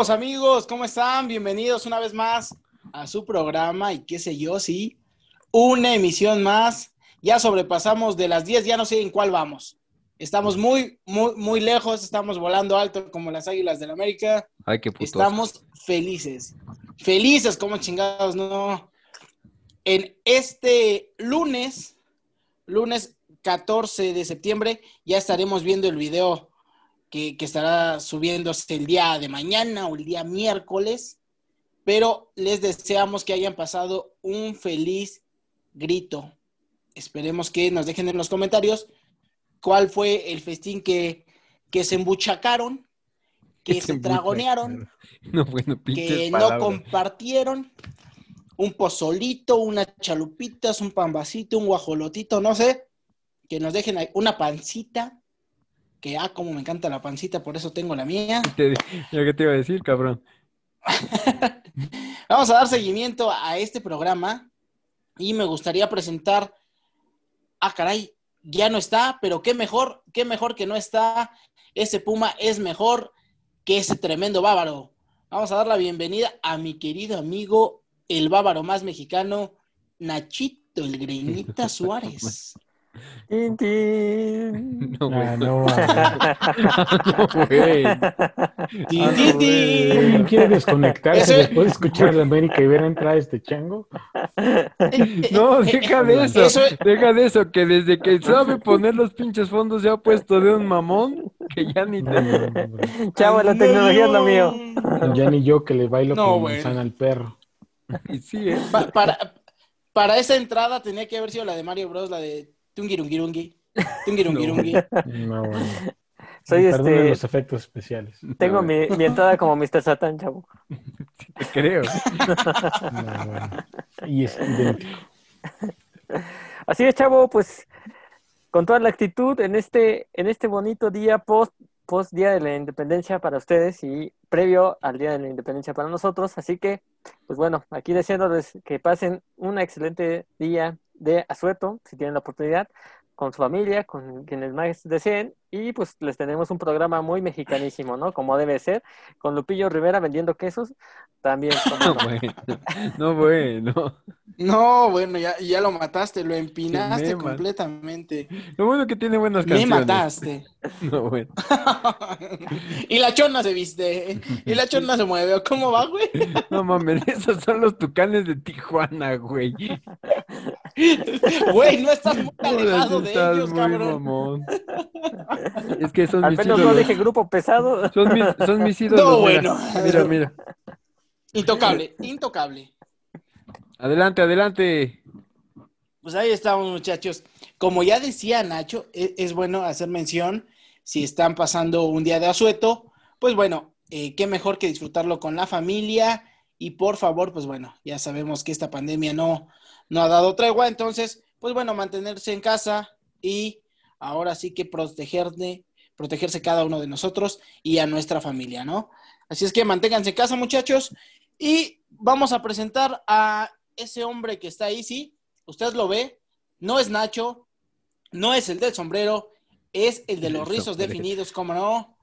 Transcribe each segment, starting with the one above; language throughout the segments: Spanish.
Listos, amigos, ¿cómo están? Bienvenidos una vez más a su programa y qué sé yo, sí, una emisión más. Ya sobrepasamos de las 10, ya no sé en cuál vamos. Estamos muy, muy, muy lejos, estamos volando alto como las águilas del América. Ay, qué putos. Estamos felices. Felices como chingados, no. En este lunes, lunes 14 de septiembre, ya estaremos viendo el video que, que, estará subiéndose el día de mañana o el día miércoles, pero les deseamos que hayan pasado un feliz grito. Esperemos que nos dejen en los comentarios cuál fue el festín que, que se embuchacaron, que se tragonearon, no, bueno, que no compartieron. Un pozolito, unas chalupitas, un pambacito, un guajolotito, no sé, que nos dejen ahí una pancita, que ah, como me encanta la pancita, por eso tengo la mía. Te, ¿Yo qué te iba a decir, cabrón? Vamos a dar seguimiento a este programa y me gustaría presentar, ah, caray, ya no está, pero qué mejor, qué mejor que no está. Ese Puma es mejor que ese tremendo bávaro. Vamos a dar la bienvenida a mi querido amigo, el bávaro más mexicano, Nachito, el Greñita Suárez. Tin, tin. No, Ah, güey. no, No, güey. Tin, Ah, tin, no, tin. ¿Alguien quiere desconectarse después de escuchar a la América y ver entrar este chango? No, deja de eso. Eso- Deja de eso, que desde que sabe poner los pinches fondos se ha puesto de un mamón que ya ni No, te... no, no, no. Chavo, la tecnología es lo mío. Ya ni yo que le bailo No, con güey. manzana al perro. Y sí, ¿eh? Pa- para, para esa entrada tenía que haber sido la de Mario Bros, la de Tungirungirungi. Tungirungirungi. No, bueno. Soy Perdonen este. los efectos especiales. Tengo mi, mi entrada como Mr. Satan, chavo. Te creo. No, bueno. Y es idéntico. Así es, chavo, pues con toda la actitud en este, en este bonito día post, post Día de la Independencia para ustedes y previo al Día de la Independencia para nosotros. Así que, pues bueno, aquí deseándoles que pasen un excelente día de asueto, si tienen la oportunidad, con su familia, con quienes más deseen. Y pues les tenemos un programa muy mexicanísimo, ¿no? Como debe ser, con Lupillo Rivera vendiendo quesos. También, como No, no. bueno. No, bueno. No, bueno, ya, ya lo mataste, lo empinaste Me completamente. Lo bueno que tiene buenas Me canciones. mataste. No, bueno. y la chona se viste. Y la chona se mueve. ¿Cómo va, güey? No mames, esos son los tucanes de Tijuana, güey. Güey, no estás muy alejado de Estás ellos, muy cabrón. mamón. Es que son Al mis menos no dije grupo pesado. Son mis, son mis ídolos. No, mira. bueno. Mira, mira. Intocable, intocable. Adelante, adelante. Pues ahí estamos, muchachos. Como ya decía Nacho, e- es, bueno hacer mención si están pasando un día de asueto, pues bueno, eh, qué mejor que disfrutarlo con la familia y por favor, pues bueno, ya sabemos que esta pandemia no, no ha dado tregua, entonces, pues bueno, mantenerse en casa y ahora sí que protegerse, protegerse cada uno de nosotros y a nuestra familia, ¿no? Así es que manténganse en casa, muchachos, y vamos a presentar a ese hombre que está ahí, sí, usted lo ve, no es Nacho, no es el del sombrero, es el de los rizos definidos, ¿cómo no?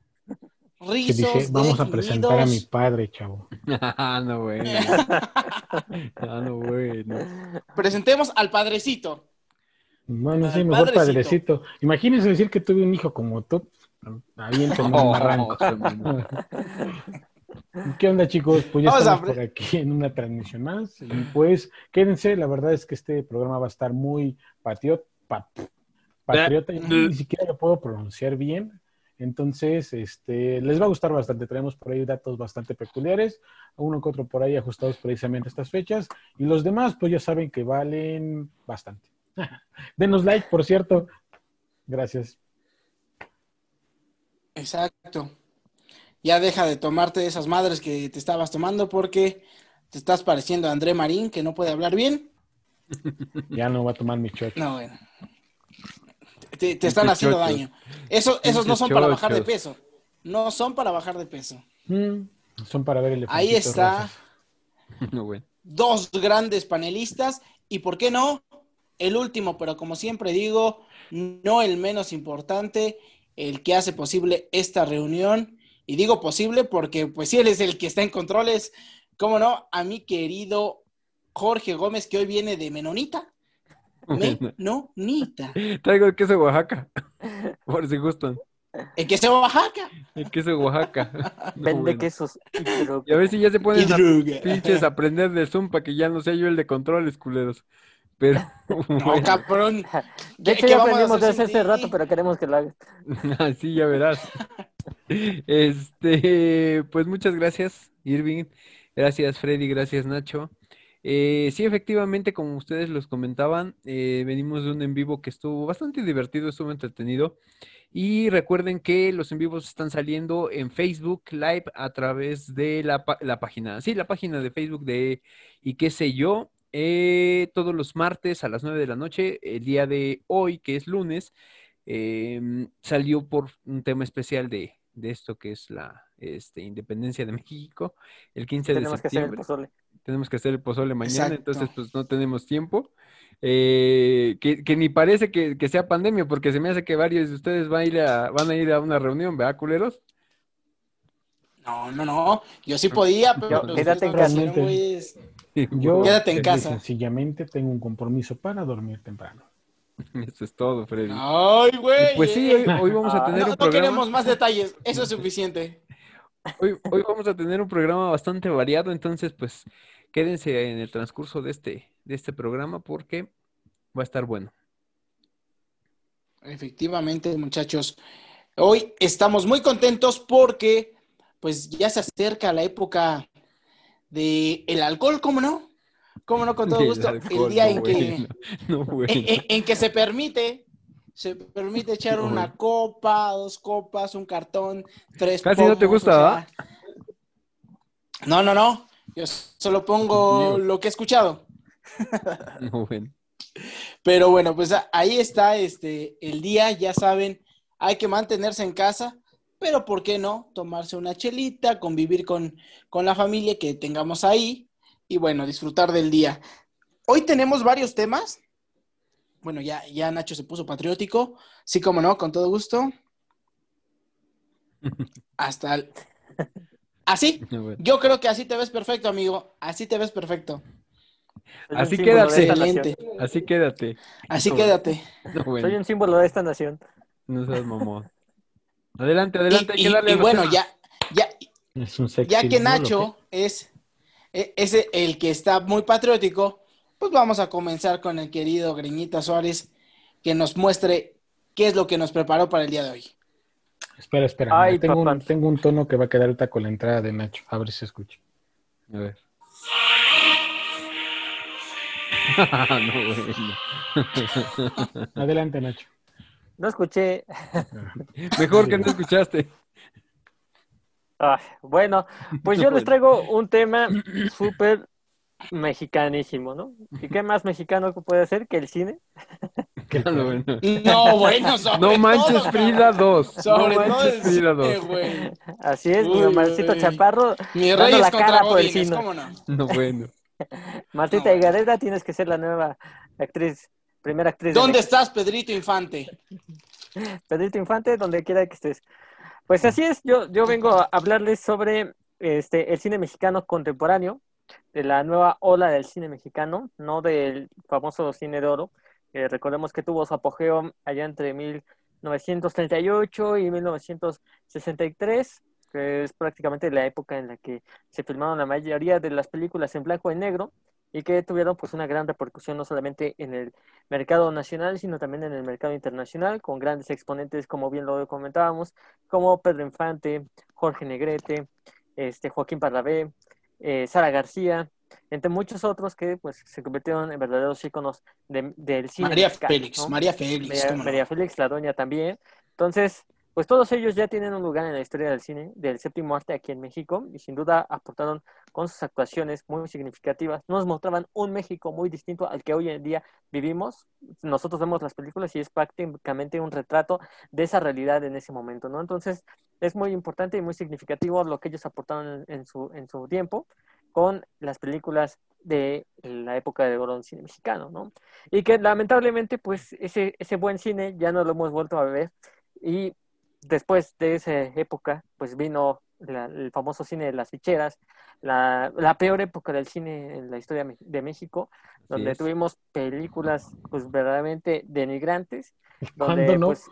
Que Rizos dije, vamos a presentar a mi padre, chavo. Ah, no, bueno. Ah, no, bueno. Presentemos al padrecito. Bueno, Al sí, mejor padrecito. padrecito. Imagínense decir que tuve un hijo como tú. Aviéntenme un barranco. ¿Qué onda, chicos? Pues ya Vamos a estamos por aquí en una transmisión más. Y pues, quédense, la verdad es que este programa va a estar muy patriota. patriota, y ni siquiera lo puedo pronunciar bien. Entonces, este, les va a gustar bastante. Traemos por ahí datos bastante peculiares, uno que otro por ahí ajustados precisamente a estas fechas. Y los demás, pues ya saben que valen bastante. Denos like, por cierto. Gracias. Exacto. Ya deja de tomarte esas madres que te estabas tomando porque te estás pareciendo a André Marín, que no puede hablar bien. Ya no va a tomar mi shot. No, bueno. Te, te están haciendo chochos. daño. Eso, esos no son para bajar de peso. No son para bajar de peso. Mm, son para ver el Ahí está. No, bueno. Dos grandes panelistas. Y por qué no, el último, pero como siempre digo, no el menos importante, el que hace posible esta reunión Y digo posible porque, pues, si él es el que está en controles, ¿cómo no? A mi querido Jorge Gómez, que hoy viene de Menonita. Menonita. Traigo el queso de Oaxaca, por si gustan. El queso de Oaxaca. El queso de Oaxaca. No, Vende bueno. quesos. y a ver si ya se Y ponen a droga. pinches a aprender de Zoom para que ya no sea yo el de controles, culeros. Pero, No, bueno, cabrón. De ¿Qué- hecho, ya aprendimos de hacer hace ti? rato, pero queremos que lo hagas. así ya verás. Este, pues muchas gracias, Irving. Gracias, Freddy. Gracias, Nacho. Eh, sí, efectivamente, como ustedes los comentaban, eh, venimos de un en vivo que estuvo bastante divertido, estuvo entretenido. Y recuerden que los en vivos están saliendo en Facebook Live a través de la, página, sí, la página de Facebook de y qué sé yo, eh, todos los martes a las 9 de la noche, el día de hoy, que es lunes, em, salió por un tema especial de, de esto que es la este, independencia de México, el 15 de Tenemos que hacer el septiembre pozole. tenemos que hacer el pozole mañana, Exacto. entonces pues no tenemos tiempo. Eh, que, que ni parece que, que sea pandemia, porque se me hace que varios de ustedes van a ir a, van a, ir a una reunión, ¿verdad, culeros? No, no, no. Yo sí podía, pero Yo- ustedes quédate en casa. Yo Quédate en y casa. sencillamente tengo un compromiso para dormir temprano. Eso es todo, Freddy. Ay, güey. Pues sí, hoy, hoy vamos a Ah, tener No, un no programa. queremos más detalles. Eso es suficiente. Hoy, hoy vamos a tener un programa bastante variado, entonces pues quédense en el transcurso de este, de este programa porque va a estar bueno. Efectivamente, muchachos. Hoy estamos muy contentos porque pues ya se acerca la época de el alcohol, ¿cómo no? ¿Cómo no? Con todo El gusto. alcohol, el día no en que, bueno, no bueno. en, en- en que se permite, se permite echar No, una copa, dos copas, un cartón, tres Casi no te gusta, o. No, no, no. Yo solo pongo lo que he escuchado. No bueno. Pero bueno, pues ahí está este el día, ya saben, hay que mantenerse en casa, pero ¿por qué no? Tomarse una chelita, convivir con, con la familia que tengamos ahí y bueno, disfrutar del día. Hoy tenemos varios temas. Bueno, ya, ya Nacho se puso patriótico, sí como no, con todo gusto. Hasta el... Así, yo creo que así te ves perfecto, amigo, así te ves perfecto. Así quédate. Así quédate. así No, quédate. No Soy un símbolo de esta nación. No seas mamón. Adelante, adelante, hay Y, que darle bueno, ya, ya, Es un ya que symbol, ¿o Nacho es, e- es el que está muy patriótico, pues vamos a comenzar con el querido Greñita Suárez, que nos muestre qué es lo que nos preparó para el día de hoy. Espera, espera. Ay, tengo, un, tengo un tono que va a quedar ahorita con la entrada de Nacho. A ver si se escucha. A ver. no, bueno. Adelante, Nacho. No escuché. Mejor que no escuchaste. Ah, bueno, pues yo les traigo un tema súper mexicanísimo, ¿no? ¿Y qué más mexicano puede ser que el cine? No, bueno. No, bueno, sobre No manches todo, Frida 2. Sobre no todo manches el Frida cine, 2. güey. Así es, mi uy. Chaparro, Mi Dando reyes la cara por el cine. ¿cómo no? No, bueno. Martita No. Higareda, tienes que ser la nueva actriz, primera actriz. de ¿Dónde estás, Pedrito Infante? Pedrito Infante, donde quiera que estés. Pues así es, yo, yo vengo a hablarles sobre este, el cine mexicano contemporáneo, de la nueva ola del cine mexicano, no del famoso cine de oro. Eh, recordemos que tuvo su apogeo allá entre 1938 y 1963, que es prácticamente la época en la que se filmaron la mayoría de las películas en blanco y negro y que tuvieron pues una gran repercusión no solamente en el mercado nacional, sino también en el mercado internacional, con grandes exponentes, como bien lo comentábamos, como Pedro Infante, Jorge Negrete, este, Joaquín Pardavé, eh, Sara García, entre muchos otros que pues se convirtieron en verdaderos íconos de- del cine María mexicano, Félix, ¿no? María Félix, María, ¿cómo no? María Félix, la doña también. Entonces, pues todos ellos ya tienen un lugar en la historia del cine, del séptimo arte aquí en México, y sin duda aportaron con sus actuaciones muy significativas. Nos mostraban un México muy distinto al que hoy en día vivimos. Nosotros vemos las películas y es prácticamente un retrato de esa realidad en ese momento, ¿no? Entonces, es muy importante y muy significativo lo que ellos aportaron en, su, en su tiempo con las películas de la época de oro cine mexicano, ¿no? Y que lamentablemente, pues, ese, ese buen cine ya no lo hemos vuelto a ver. Y después de esa época, pues vino la- el famoso cine de las ficheras, la, la peor época del cine en la historia de México, donde tuvimos películas pues verdaderamente denigrantes, donde ¿Cuándo no? pues,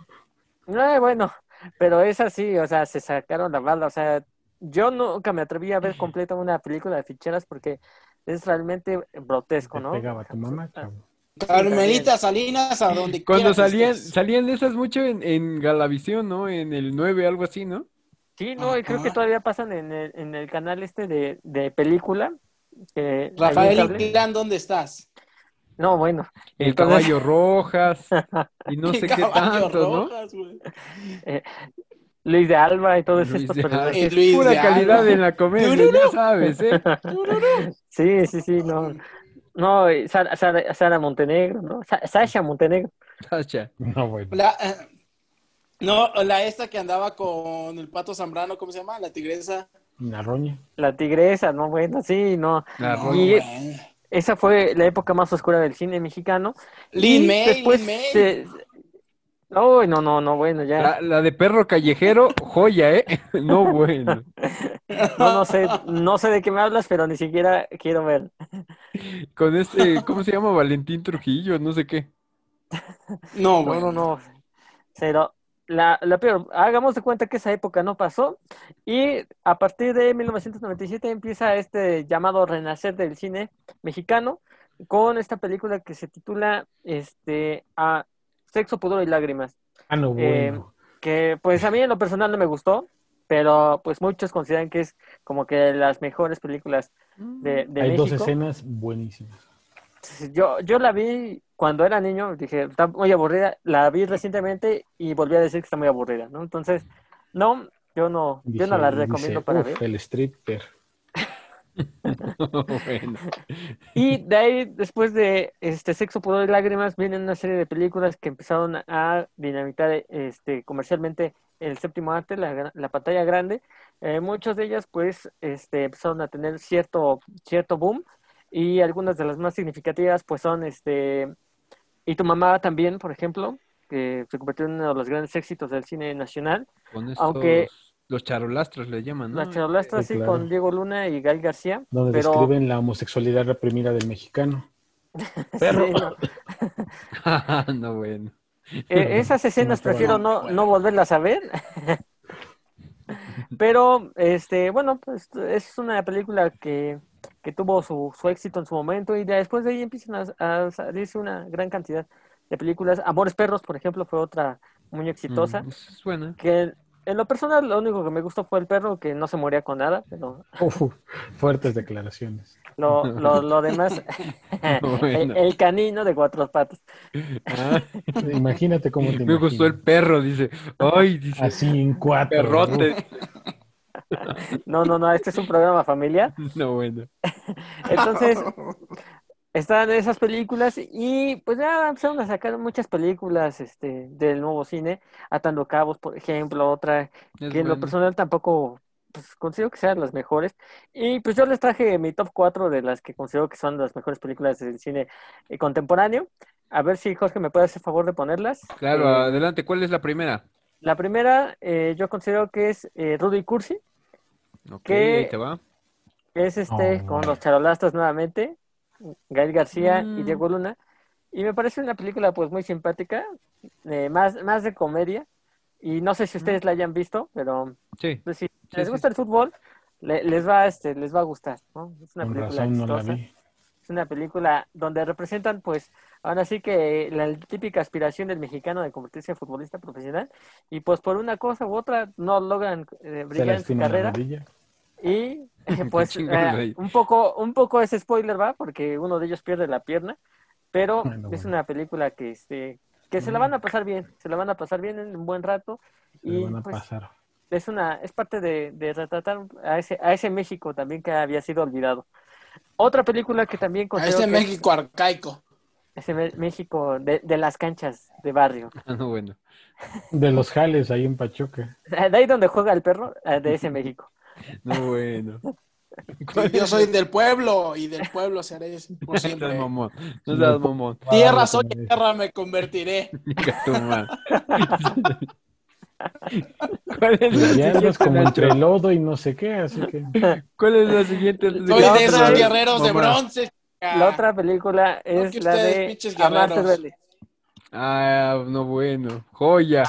no, bueno, pero es así, o sea, se sacaron la bala, o sea, yo nunca me atreví a ver completa una película de ficheras porque es realmente grotesco, Te ¿no? pegaba tu mamá, chavo. Carmelita Salinas, a donde Cuando salían, estés. salían esas mucho en, en Galavisión, ¿no? En el 9, algo así, ¿no? Sí, no, y creo que todavía pasan en el, en el canal este de, de película. que- Rafael. Inclán, ¿dónde estás? No, bueno. El entonces, caballo rojas y no sé qué tanto, ¿no? Rojas, güey. Luis de Alba y todos Luis estos personajes. Luis Pura de calidad Alba. en la comedia, ya sabes, ¿eh? Sí, sí, sí, no. No, y Sara, Sara- Sara Montenegro, ¿no? Sa- Sasha Montenegro. Sacha. No, bueno. La, eh, no, la esta que andaba con el pato Zambrano, ¿cómo se llama? La tigresa. Una roña. La tigresa, ¿no? Bueno, sí, no. La No, roña. Y-. Esa fue la época más oscura del cine mexicano. Lin May, después Lin May. se- Uy, no, no, no, bueno, ya. La, la de perro callejero, joya, ¿eh? No, bueno. No, no sé, no sé de qué me hablas, pero ni siquiera quiero ver. Con este, ¿cómo se llama? Valentín Trujillo, no sé qué. No, No, güey. no, no. Cero. La, la peor, hagamos de cuenta que esa época no pasó y a partir de 1997 empieza este llamado renacer del cine mexicano con esta película que se titula este, a Sexo, Pudor y Lágrimas, Ah, no, Eh, que pues a mí en lo personal no me gustó, pero pues muchos consideran que es como que las mejores películas de, de Hay México. dos escenas buenísimas. Yo, yo la vi cuando era niño, dije, está muy aburrida, la vi recientemente y volví a decir que está muy aburrida, ¿no? Entonces, no, yo no, yo no la dice, recomiendo para "Uf, ver. El stripper. bueno. Y de ahí, después de este Sexo, Pudor y Lágrimas, vienen una serie de películas que empezaron a dinamitar este, comercialmente el séptimo arte, la, la pantalla grande. Eh, muchas de ellas, pues, este, empezaron a tener cierto, cierto boom y algunas de las más significativas, pues, son este, Y tu mamá también, por ejemplo, que se convirtió en uno de los grandes éxitos del cine nacional. Con estos, Aunque- los charolastros le llaman, ¿no? Las charolastras, Sí, sí, claro. con Diego Luna y Gael García. Donde pero... describen la homosexualidad reprimida del mexicano. Perro. Sí, no. no, bueno. Eh, esas escenas No, prefiero no, no, bueno. no volverlas a ver. Pero, este, bueno, pues es una película que, que tuvo su, su éxito en su momento y después de ahí empiezan a, a salirse una gran cantidad de películas. Amores Perros, por ejemplo, fue otra muy exitosa. Mm, es buena. Que en lo personal lo único que me gustó fue el perro, que no se moría con nada, pero Uf, fuertes declaraciones. lo, lo, lo demás, el, Bueno. el canino de cuatro patas. Ah, Imagínate cómo te me gustó el perro, dice. Ay, dice. Así en cuatro. Perrote. No, no, no, este es un programa familiar. No, bueno. Entonces, están esas películas y pues ya empezaron a sacar muchas películas este, del nuevo cine, Atando Cabos, por ejemplo, otra Es que en lo personal tampoco pues, considero que sean las mejores. Y pues yo les traje mi top 4 de las que considero que son las mejores películas del cine eh, contemporáneo. A ver si Jorge me puede hacer favor de ponerlas. Claro, Eh, adelante. ¿Cuál es la primera? la primera eh, yo considero que es eh, Rudy Cursi, Ok, ¿qué? ahí te va. que es este Oh. con los charolastas nuevamente, Gael García y. Diego Luna. Y me parece una película pues muy simpática, eh, más, más de comedia. Y no sé si ustedes la hayan visto, pero Sí. pues, si. Sí, les sí. gusta el fútbol, le- les va este, les va a gustar, ¿no? Es una Con película no. Es una película donde representan, pues, ahora sí que la típica aspiración del mexicano de convertirse en futbolista profesional. Y pues por una cosa u otra no logran eh, brillar en su la carrera. Y pues eh, un poco, un poco ese spoiler va, porque uno de ellos pierde la pierna, pero Bueno, es bueno. una película que este, que se la van a pasar bien, se la van a pasar bien en un buen rato. Se Y van a pues pasar. es una, es parte de, de retratar a ese, a ese México también que había sido olvidado. Otra película que también A ese que es México arcaico. ese México de, de las canchas de barrio. Ah, no, bueno. De los jales ahí en Pachuca. De ahí donde juega el perro, eh, de ese México. No, bueno. Yo soy del pueblo y del pueblo seré por No siempre. seas mamón. No seas mamón. Tierra soy, tierra me convertiré. ¿Cuál es la Ya siguiente, andas como entre lodo y no sé qué, así que. ¿Cuál es la siguiente? Soy La de otra esos es- guerreros de bronce. La otra película es la de pinches Amarte guerreros. duele. Ah, no, bueno. Joya.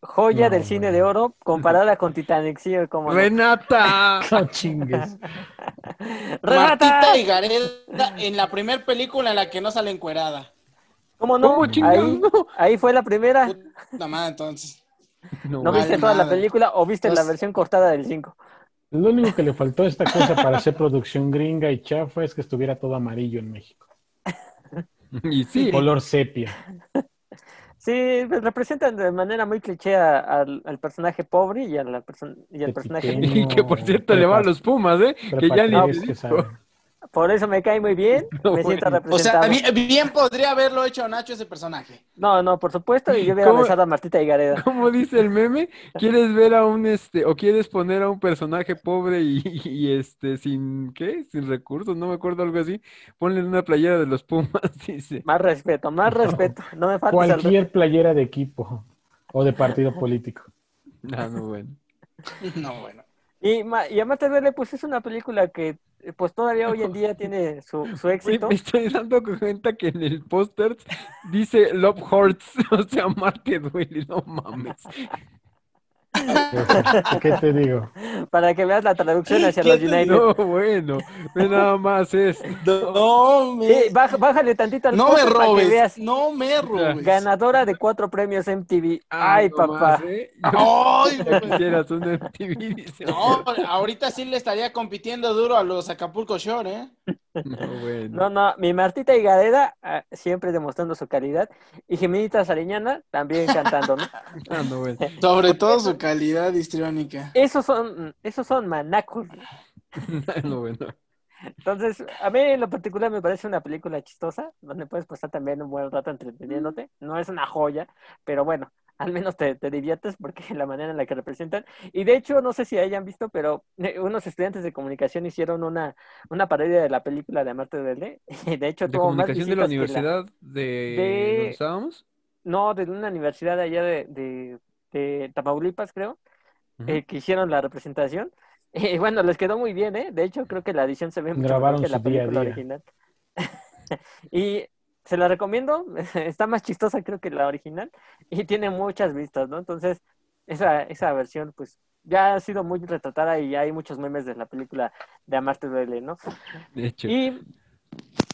Joya No, del cine bueno. de oro comparada con Titanic, sí, como Renata. No chingues. Martita y Gareda en la primer película en la que no sale encuerada. ¿Cómo no? ¿Cómo ahí, no? ahí fue la primera. Puta madre, entonces. No, ¿No viste toda la película o viste la versión cortada del 5? Lo único que le faltó a esta cosa para hacer producción gringa y chafa es que estuviera todo amarillo en México. Y sí. Color sepia. Sí, pues, representan de manera muy cliché a- al, al personaje pobre y, a la perso- y al personaje. Y que por cierto le va a los Pumas, ¿eh? Que ya ni Por eso me cae muy bien, No, me siento bueno. O sea, representado. bien, podría haberlo hecho Nacho ese personaje. No, no, por supuesto, y yo hubiera besado a Martita y Gareda. Como dice el meme, quieres ver a un este, o quieres poner a un personaje pobre y, y, este, sin, ¿qué? Sin recursos, no me acuerdo algo así. Ponle una playera de los Pumas, dice. Más respeto, más respeto. No me al respeto. Cualquier playera de equipo o de partido político. Ah, no, bueno. No, bueno. Y, y duele, pues es una película que eh, pues todavía hoy en día tiene su, éxito. me estoy dando cuenta que en el póster dice Love Hurts, o sea, Marte duele, no mames. ¿Qué te digo? Para que veas la traducción hacia ¿Qué los te United. No, bueno, ve nada más es. No me, Sí, baj- bájale tantito al no me póster para que robes. veas. No me robes. Ganadora de cuatro premios MTV. Ay, no papá. más, ¿eh? Ay, quisieras un MTV, dice. No, ahorita sí le estaría compitiendo duro a los Acapulco Shore, ¿eh? No, bueno. No, no, mi Martita y Gareda ah, siempre demostrando su calidad. Y Jimenita Sariñana también cantando, ¿no? Ah, no, bueno. Sobre todo su calidad histriónica. Esos son, esos son manacos. No, bueno. Entonces, a mí en lo particular me parece una película chistosa, donde puedes pasar también un buen rato entreteniéndote. No es una joya, pero bueno, al menos te, te diviertes porque la manera en la que representan. Y de hecho, no sé si hayan visto, pero eh, unos estudiantes de comunicación hicieron una, una parodia de la película de Amarte Duele. De hecho, ¿De tuvo más comunicación de la universidad de... de- ¿Dónde estábamos? No, de una universidad allá de, de, de Tamaulipas, creo, eh, que hicieron la representación. Y bueno, les quedó muy bien, ¿eh? De hecho, creo que la edición se ve mucho Grabaron mejor que la día película día. original. y se la recomiendo, está más chistosa creo que la original y tiene muchas vistas, ¿no? Entonces, esa, esa versión, pues, ya ha sido muy retratada y hay muchos memes de la película de Amarte Duele, ¿no? De hecho. Y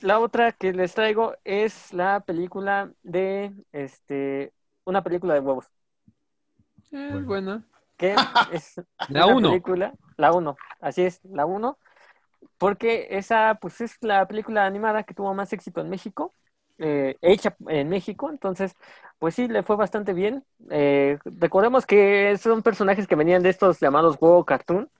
la otra que les traigo es la película de, este, una película de huevos. Eh, buena. que es La una uno. película, la 1, así es, la 1, porque esa pues es la película animada que tuvo más éxito en México, eh, hecha en México, entonces pues sí, le fue bastante bien. Eh, recordemos que son personajes que venían de estos llamados huevo cartoon,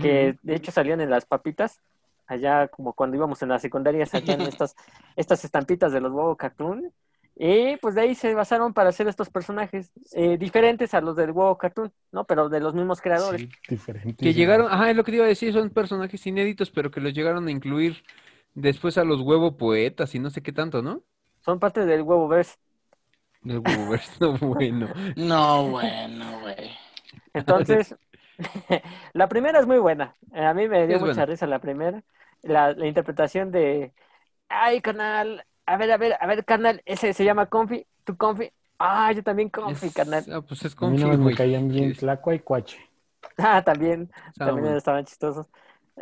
que de hecho salían en las papitas, allá como cuando íbamos en la secundaria salían estas, estas estampitas de los huevo cartoon. Y pues de ahí se basaron para hacer estos personajes eh, diferentes a los del huevo cartoon, ¿no? Pero de los mismos creadores. Sí. Diferente. Que llegaron, ajá, es lo que te iba a decir, son personajes inéditos, pero que los llegaron a incluir después a los huevo poetas y no sé qué tanto, ¿no? Son parte del huevo verse. Del Huevoverse, no, bueno. No, bueno, güey. Entonces, la primera es muy buena. Eh, A mí me dio Es mucha buena. risa la primera. La, la interpretación de, ay, carnal, a ver, a ver, a ver, carnal, ese se llama Confi, tu Confi. Ah, yo también Confi, Es- carnal. ah, pues es A mí confi, no me caían bien Tlacua y Cuache. Ah, también, está también bueno. estaban chistosos.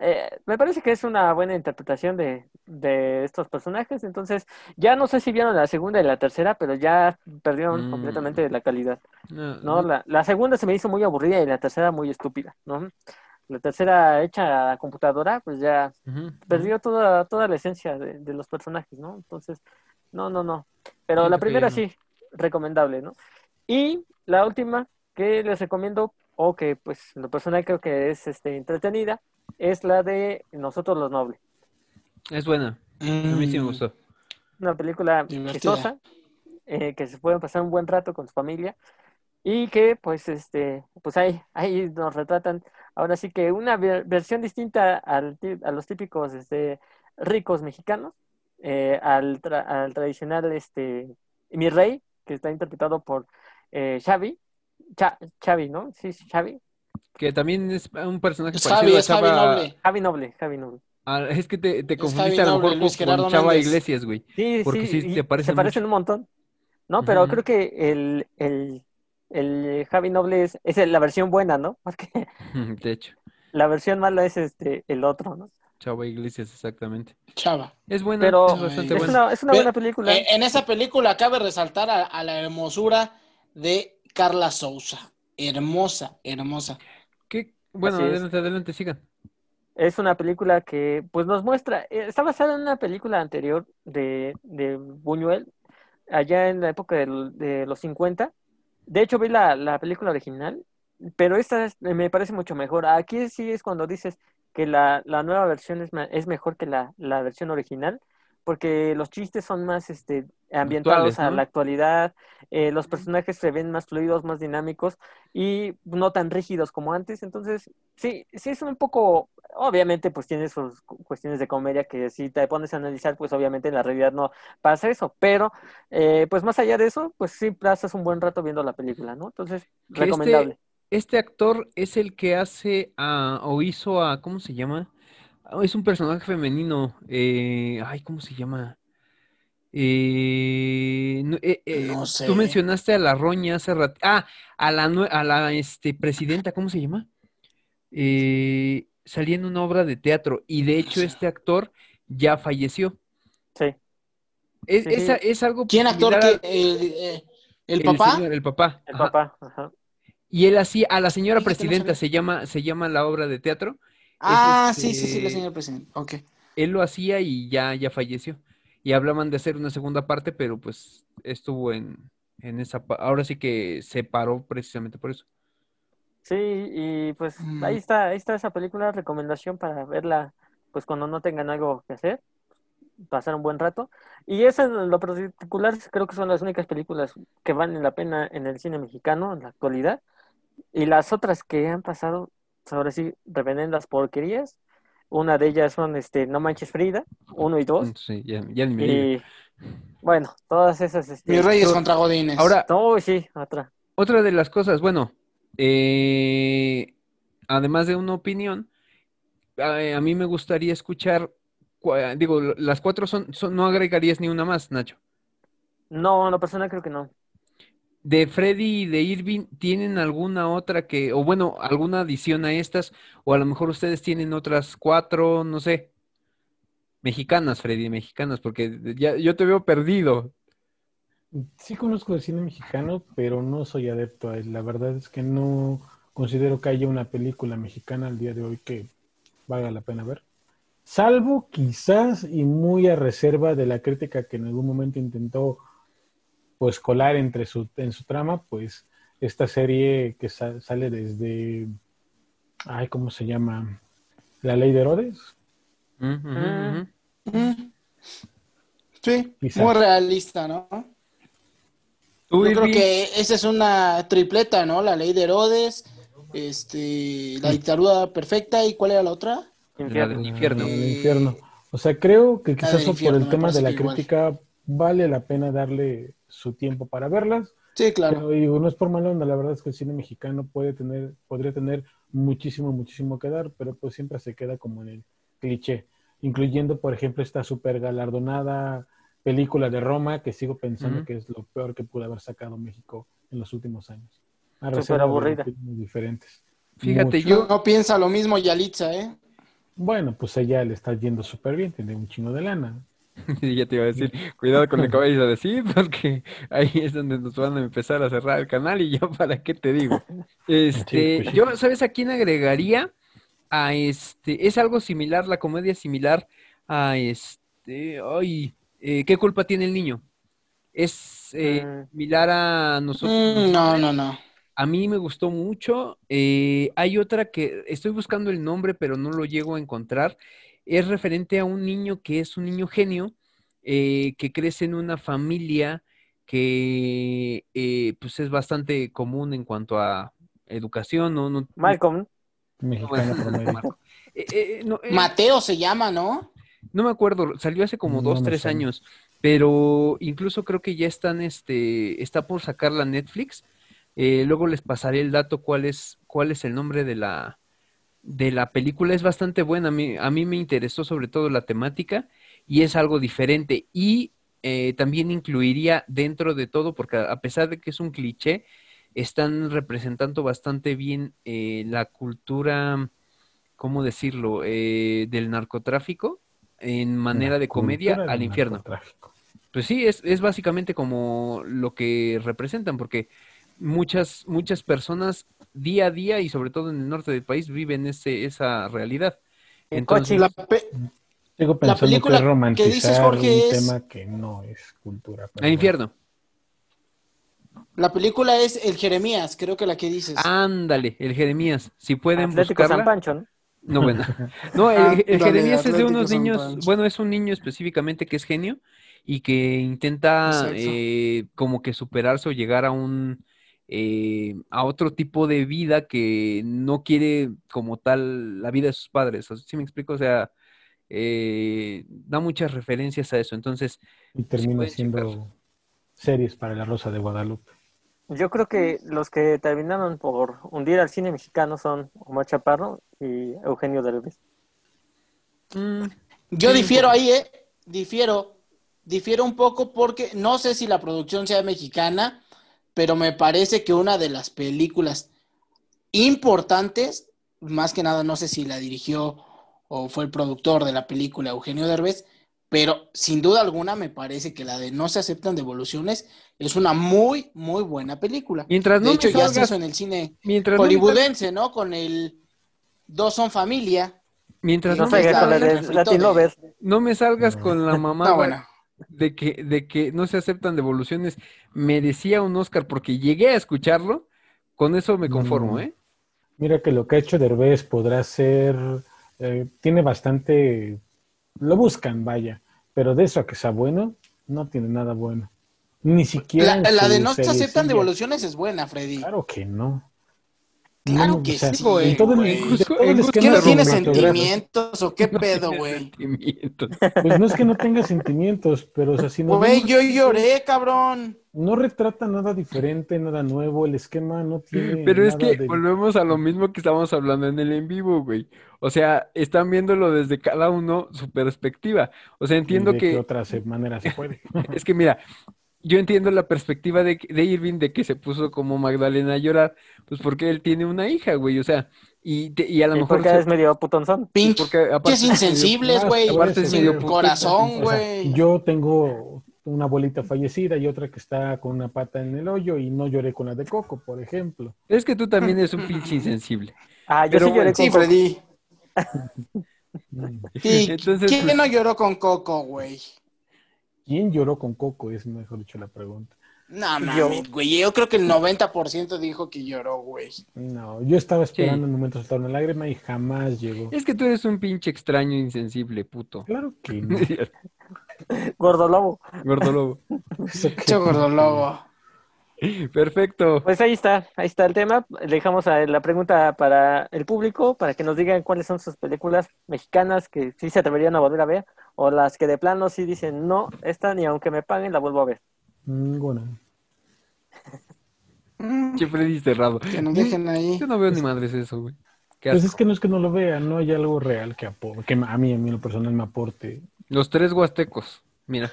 Eh, me parece que es una buena interpretación de, de estos personajes. Entonces, ya no sé si vieron la segunda y la tercera, pero ya perdieron Mm. completamente la calidad. No, ¿no? La, la segunda se me hizo muy aburrida y la tercera muy estúpida, ¿no? La tercera hecha a computadora, pues ya perdió toda, toda la esencia de, de los personajes, ¿no? Entonces, no, no, no. Pero la primera sí, recomendable, ¿no? Y la última que les recomiendo, o que pues en lo personal creo que es este, entretenida, es la de Nosotros los Nobles. Es buena. A mí sí me gustó. Una película Divertida. chistosa, eh, que se pueden pasar un buen rato con su familia y que pues este pues ahí ahí nos retratan ahora sí que una ver- versión distinta al ti- a los típicos este ricos mexicanos eh, al, tra- al tradicional este mi rey que está interpretado por eh, Xavi Xavi, ¿no? Sí, sí, Xavi. Que también es un personaje Es parecido Javi, a Noble. Javi Noble, Javi Noble. Ah, es que te, te confundiste a lo mejor Luis con, con Chava Méndez. Iglesias, güey. Sí, Porque sí se parecen parecen mucho. un montón. No, pero creo que el, el, el Javi Noble es, es la versión buena, ¿no? Porque De hecho, la versión mala es este el otro, ¿no? Chava Iglesias, exactamente. Chava. Es buena, Pero es bastante es buena. una, es una Pero, buena película. Eh, en esa película cabe resaltar a, a la hermosura de Carla Souza. Hermosa, hermosa. ¿Qué? Bueno, adelante, adelante, sigan. Es una película que pues nos muestra, eh, está basada en una película anterior de, de Buñuel, allá en la época de los 50. De hecho, vi la, la película original, pero esta es- me parece mucho mejor. Aquí sí es cuando dices que la, la nueva versión es, es mejor que la, la versión original, porque los chistes son más este, ambientados Actuales, a la actualidad, eh, los personajes se ven más fluidos, más dinámicos y no tan rígidos como antes. Entonces, sí, sí es un poco, obviamente, pues tiene sus cu- cuestiones de comedia que si te pones a analizar, pues obviamente en la realidad no pasa eso, pero eh, pues más allá de eso, pues sí pasas un buen rato viendo la película, ¿no? Entonces, Que recomendable. Este actor es el que hace a, o hizo a, ¿cómo se llama? Ah, es un personaje femenino. eh, ay, ¿cómo se llama? Eh, no, eh, eh, No sé. Tú mencionaste a la Roña hace rato. Ah, a la, a la este, presidenta, ¿cómo se llama? Eh, salía en una obra de teatro y de hecho este actor ya falleció. Sí. Es, Sí, es sí. a- es algo ¿Quién actor que el, eh, el papá? señor, el papá. El ajá. papá, ajá. Y él hacía, a la señora no presidenta se llama, se llama la obra de teatro. Ah, Es sí, sí, sí, la este- señora presidenta. Ok. Él lo hacía y ya, ya falleció. Y hablaban de hacer una segunda parte, pero pues estuvo en, en esa, ahora sí que se paró precisamente por eso. Sí, y pues Mm. ahí está, ahí está esa película, recomendación para verla, pues cuando no tengan algo que hacer, pasar un buen rato. Y esa en lo particular creo que son las únicas películas que valen la pena en el cine mexicano en la actualidad. Y las otras que han pasado, ahora sí, reverendas porquerías. Una de ellas son este No Manches Frida, uno y dos. Sí, ya, ya ni me. Y bueno, todas esas este, Mis Reyes contra Godines. Ahora, No, sí, otra. otra de las cosas, bueno, eh, además de una opinión, a, a mí me gustaría escuchar, digo, las cuatro son, son, no agregarías ni una más, Nacho. No, en lo personal creo que no. De Freddy y de Irving, ¿tienen alguna otra que, o bueno, alguna adición a estas? O a lo mejor ustedes tienen otras cuatro, no sé. Mexicanas, Freddy, mexicanas, porque ya yo te veo perdido. Sí conozco el cine mexicano, pero no soy adepto a él. La verdad es que no considero que haya una película mexicana al día de hoy que valga la pena ver. Salvo quizás y muy a reserva de la crítica que en algún momento intentó pues colar entre su, en su trama, pues esta serie que sa- sale desde, ay, ¿cómo se llama? La ley de Herodes. Mm. Mm. Sí, muy realista, ¿no? Tú, Yo creo que esa es una tripleta, ¿no? La ley de Herodes, este, la dictadura perfecta, ¿y cuál era la otra? la del infierno. Ah, el infierno. O sea, creo que quizás por infierno, el tema de la igual. crítica vale la pena darle su tiempo para verlas. Sí, claro. Pero digo, no es por mala onda, la verdad es que el cine mexicano puede tener, podría tener muchísimo, muchísimo que dar, pero pues siempre se queda como en el cliché, incluyendo, por ejemplo, esta super galardonada película de Roma, que sigo pensando que es lo peor que pudo haber sacado México en los últimos años. Súper aburrida. diferentes. Fíjate, Mucho. yo- No piensa lo mismo Yalitza, ¿eh? Bueno, pues ella le está yendo súper bien, tiene un chingo de lana. Sí, ya te iba a decir, cuidado con lo que vayas a decir, porque ahí es donde nos van a empezar a cerrar el canal y yo para qué te digo. Este, pues sí. yo, ¿sabes a quién agregaría? A este, es algo similar, la comedia similar a este, ay, eh, ¿qué culpa tiene el niño? Es eh, Mm. similar a nosotros. Mm, no, no, no. A mí me gustó mucho. eh, hay otra que estoy buscando el nombre, pero no lo llego a encontrar. Es referente a un niño que es un niño genio, eh, que crece en una familia que eh, pues es bastante común en cuanto a educación. No, no, Malcolm, bueno. Marco. Eh, eh, no, eh, Mateo se llama, ¿no? no me acuerdo, salió hace como No dos, tres años, pero incluso creo que ya están, este, está por sacar la Netflix. Eh, luego les pasaré el dato cuál es, cuál es el nombre de la, de la película. Es bastante buena. A mí, a mí me interesó sobre todo la temática y es algo diferente. Y eh, también incluiría dentro de todo, porque a pesar de que es un cliché, están representando bastante bien eh, la cultura, ¿cómo decirlo?, eh, del narcotráfico en manera de comedia al infierno. Pues sí, es, es básicamente como lo que representan, porque muchas, muchas personas día a día y sobre todo en el norte del país viven ese, esa realidad. Entonces, la, la película que, dices Jorge un tema que no es cultura. El infierno. La película es El Jeremías, creo que la que dices. Ándale, El Jeremías. Si pueden Atlético buscarla. San Pancho, ¿no? No, bueno. No, el, el Jeremías es de unos niños, bueno, es un niño específicamente que es genio y que intenta eh, como que superarse o llegar a un eh, a otro tipo de vida que no quiere como tal la vida de sus padres. ¿Sí me explico? O sea, eh, da muchas referencias a eso. Entonces, y termina siendo series para la Rosa de Guadalupe. Yo creo que los que terminaron por hundir al cine mexicano son Omar Chaparro y Eugenio Derbez. Mm, yo difiero ahí, ¿eh? Difiero. Difiero un poco porque no sé si la producción sea mexicana, pero me parece que una de las películas importantes, más que nada, no sé si la dirigió o fue el productor de la película Eugenio Derbez, pero sin duda alguna me parece que la de No se aceptan devoluciones es una muy, muy buena película. Mientras de hecho, ya se hizo en el cine hollywoodense, no, Con el Dos son familia. Mientras no, no, me no me salgas con la mamá de que de que no se aceptan devoluciones. Merecía un Oscar porque llegué a escucharlo. Con eso me conformo, mm. ¿eh? Mira que lo que ha hecho Derbez podrá ser eh, tiene bastante, lo buscan, vaya, pero de eso a que sea bueno, no tiene nada bueno. Ni siquiera. La, de no se aceptan devoluciones es buena, Freddy. Claro que no. Claro que sí, güey. ¿Qué no tiene sentimientos o qué pedo, güey? Pues no es que no tenga sentimientos, pero o sea, si no. Güey, yo lloré, cabrón. No retrata nada diferente, nada nuevo, el esquema no tiene. Pero es que volvemos a lo mismo que estábamos hablando en el en vivo, güey. O sea, están viéndolo desde cada uno su perspectiva. O sea, entiendo de que. De otra manera se puede. es que mira, yo entiendo la perspectiva de, de, Irving de que se puso como Magdalena a llorar, pues porque él tiene una hija, güey, o sea, y, y a lo mejor... Porque es medio putonzón. Pinche, es insensibles, güey. Aparte es medio corazón, güey. yo tengo una abuelita fallecida y otra que está con una pata en el hoyo y no lloré con la de Coco, por ejemplo. Es que tú también eres un pinche insensible. Ah, yo sí lloré con sí, Freddy. Entonces, ¿Quién pues no lloró con Coco, güey? ¿Quién lloró con Coco? Es mejor dicho la pregunta. No, mames, güey. Yo creo que el 90% dijo que lloró, güey. No, yo estaba esperando el momento de soltar una lágrima y jamás llegó. Es que tú eres un pinche extraño insensible, puto. Claro que no. Gordolobo. Gordolobo. Mucho gordolobo. Perfecto. Pues ahí está, ahí está el tema. Le dejamos a la pregunta para el público, para que nos digan cuáles son sus películas mexicanas que sí se atreverían a volver a ver, o las que de plano sí dicen, no, esta ni aunque me paguen la vuelvo a ver. Ninguna. Siempre Freddy cerrado. Que nos dejen ahí. Yo no veo ni madres eso, güey. Pues es que no es que no lo vean, no hay algo real que, que a mí, a mí lo personal me aporte. Los tres huastecos. Mira.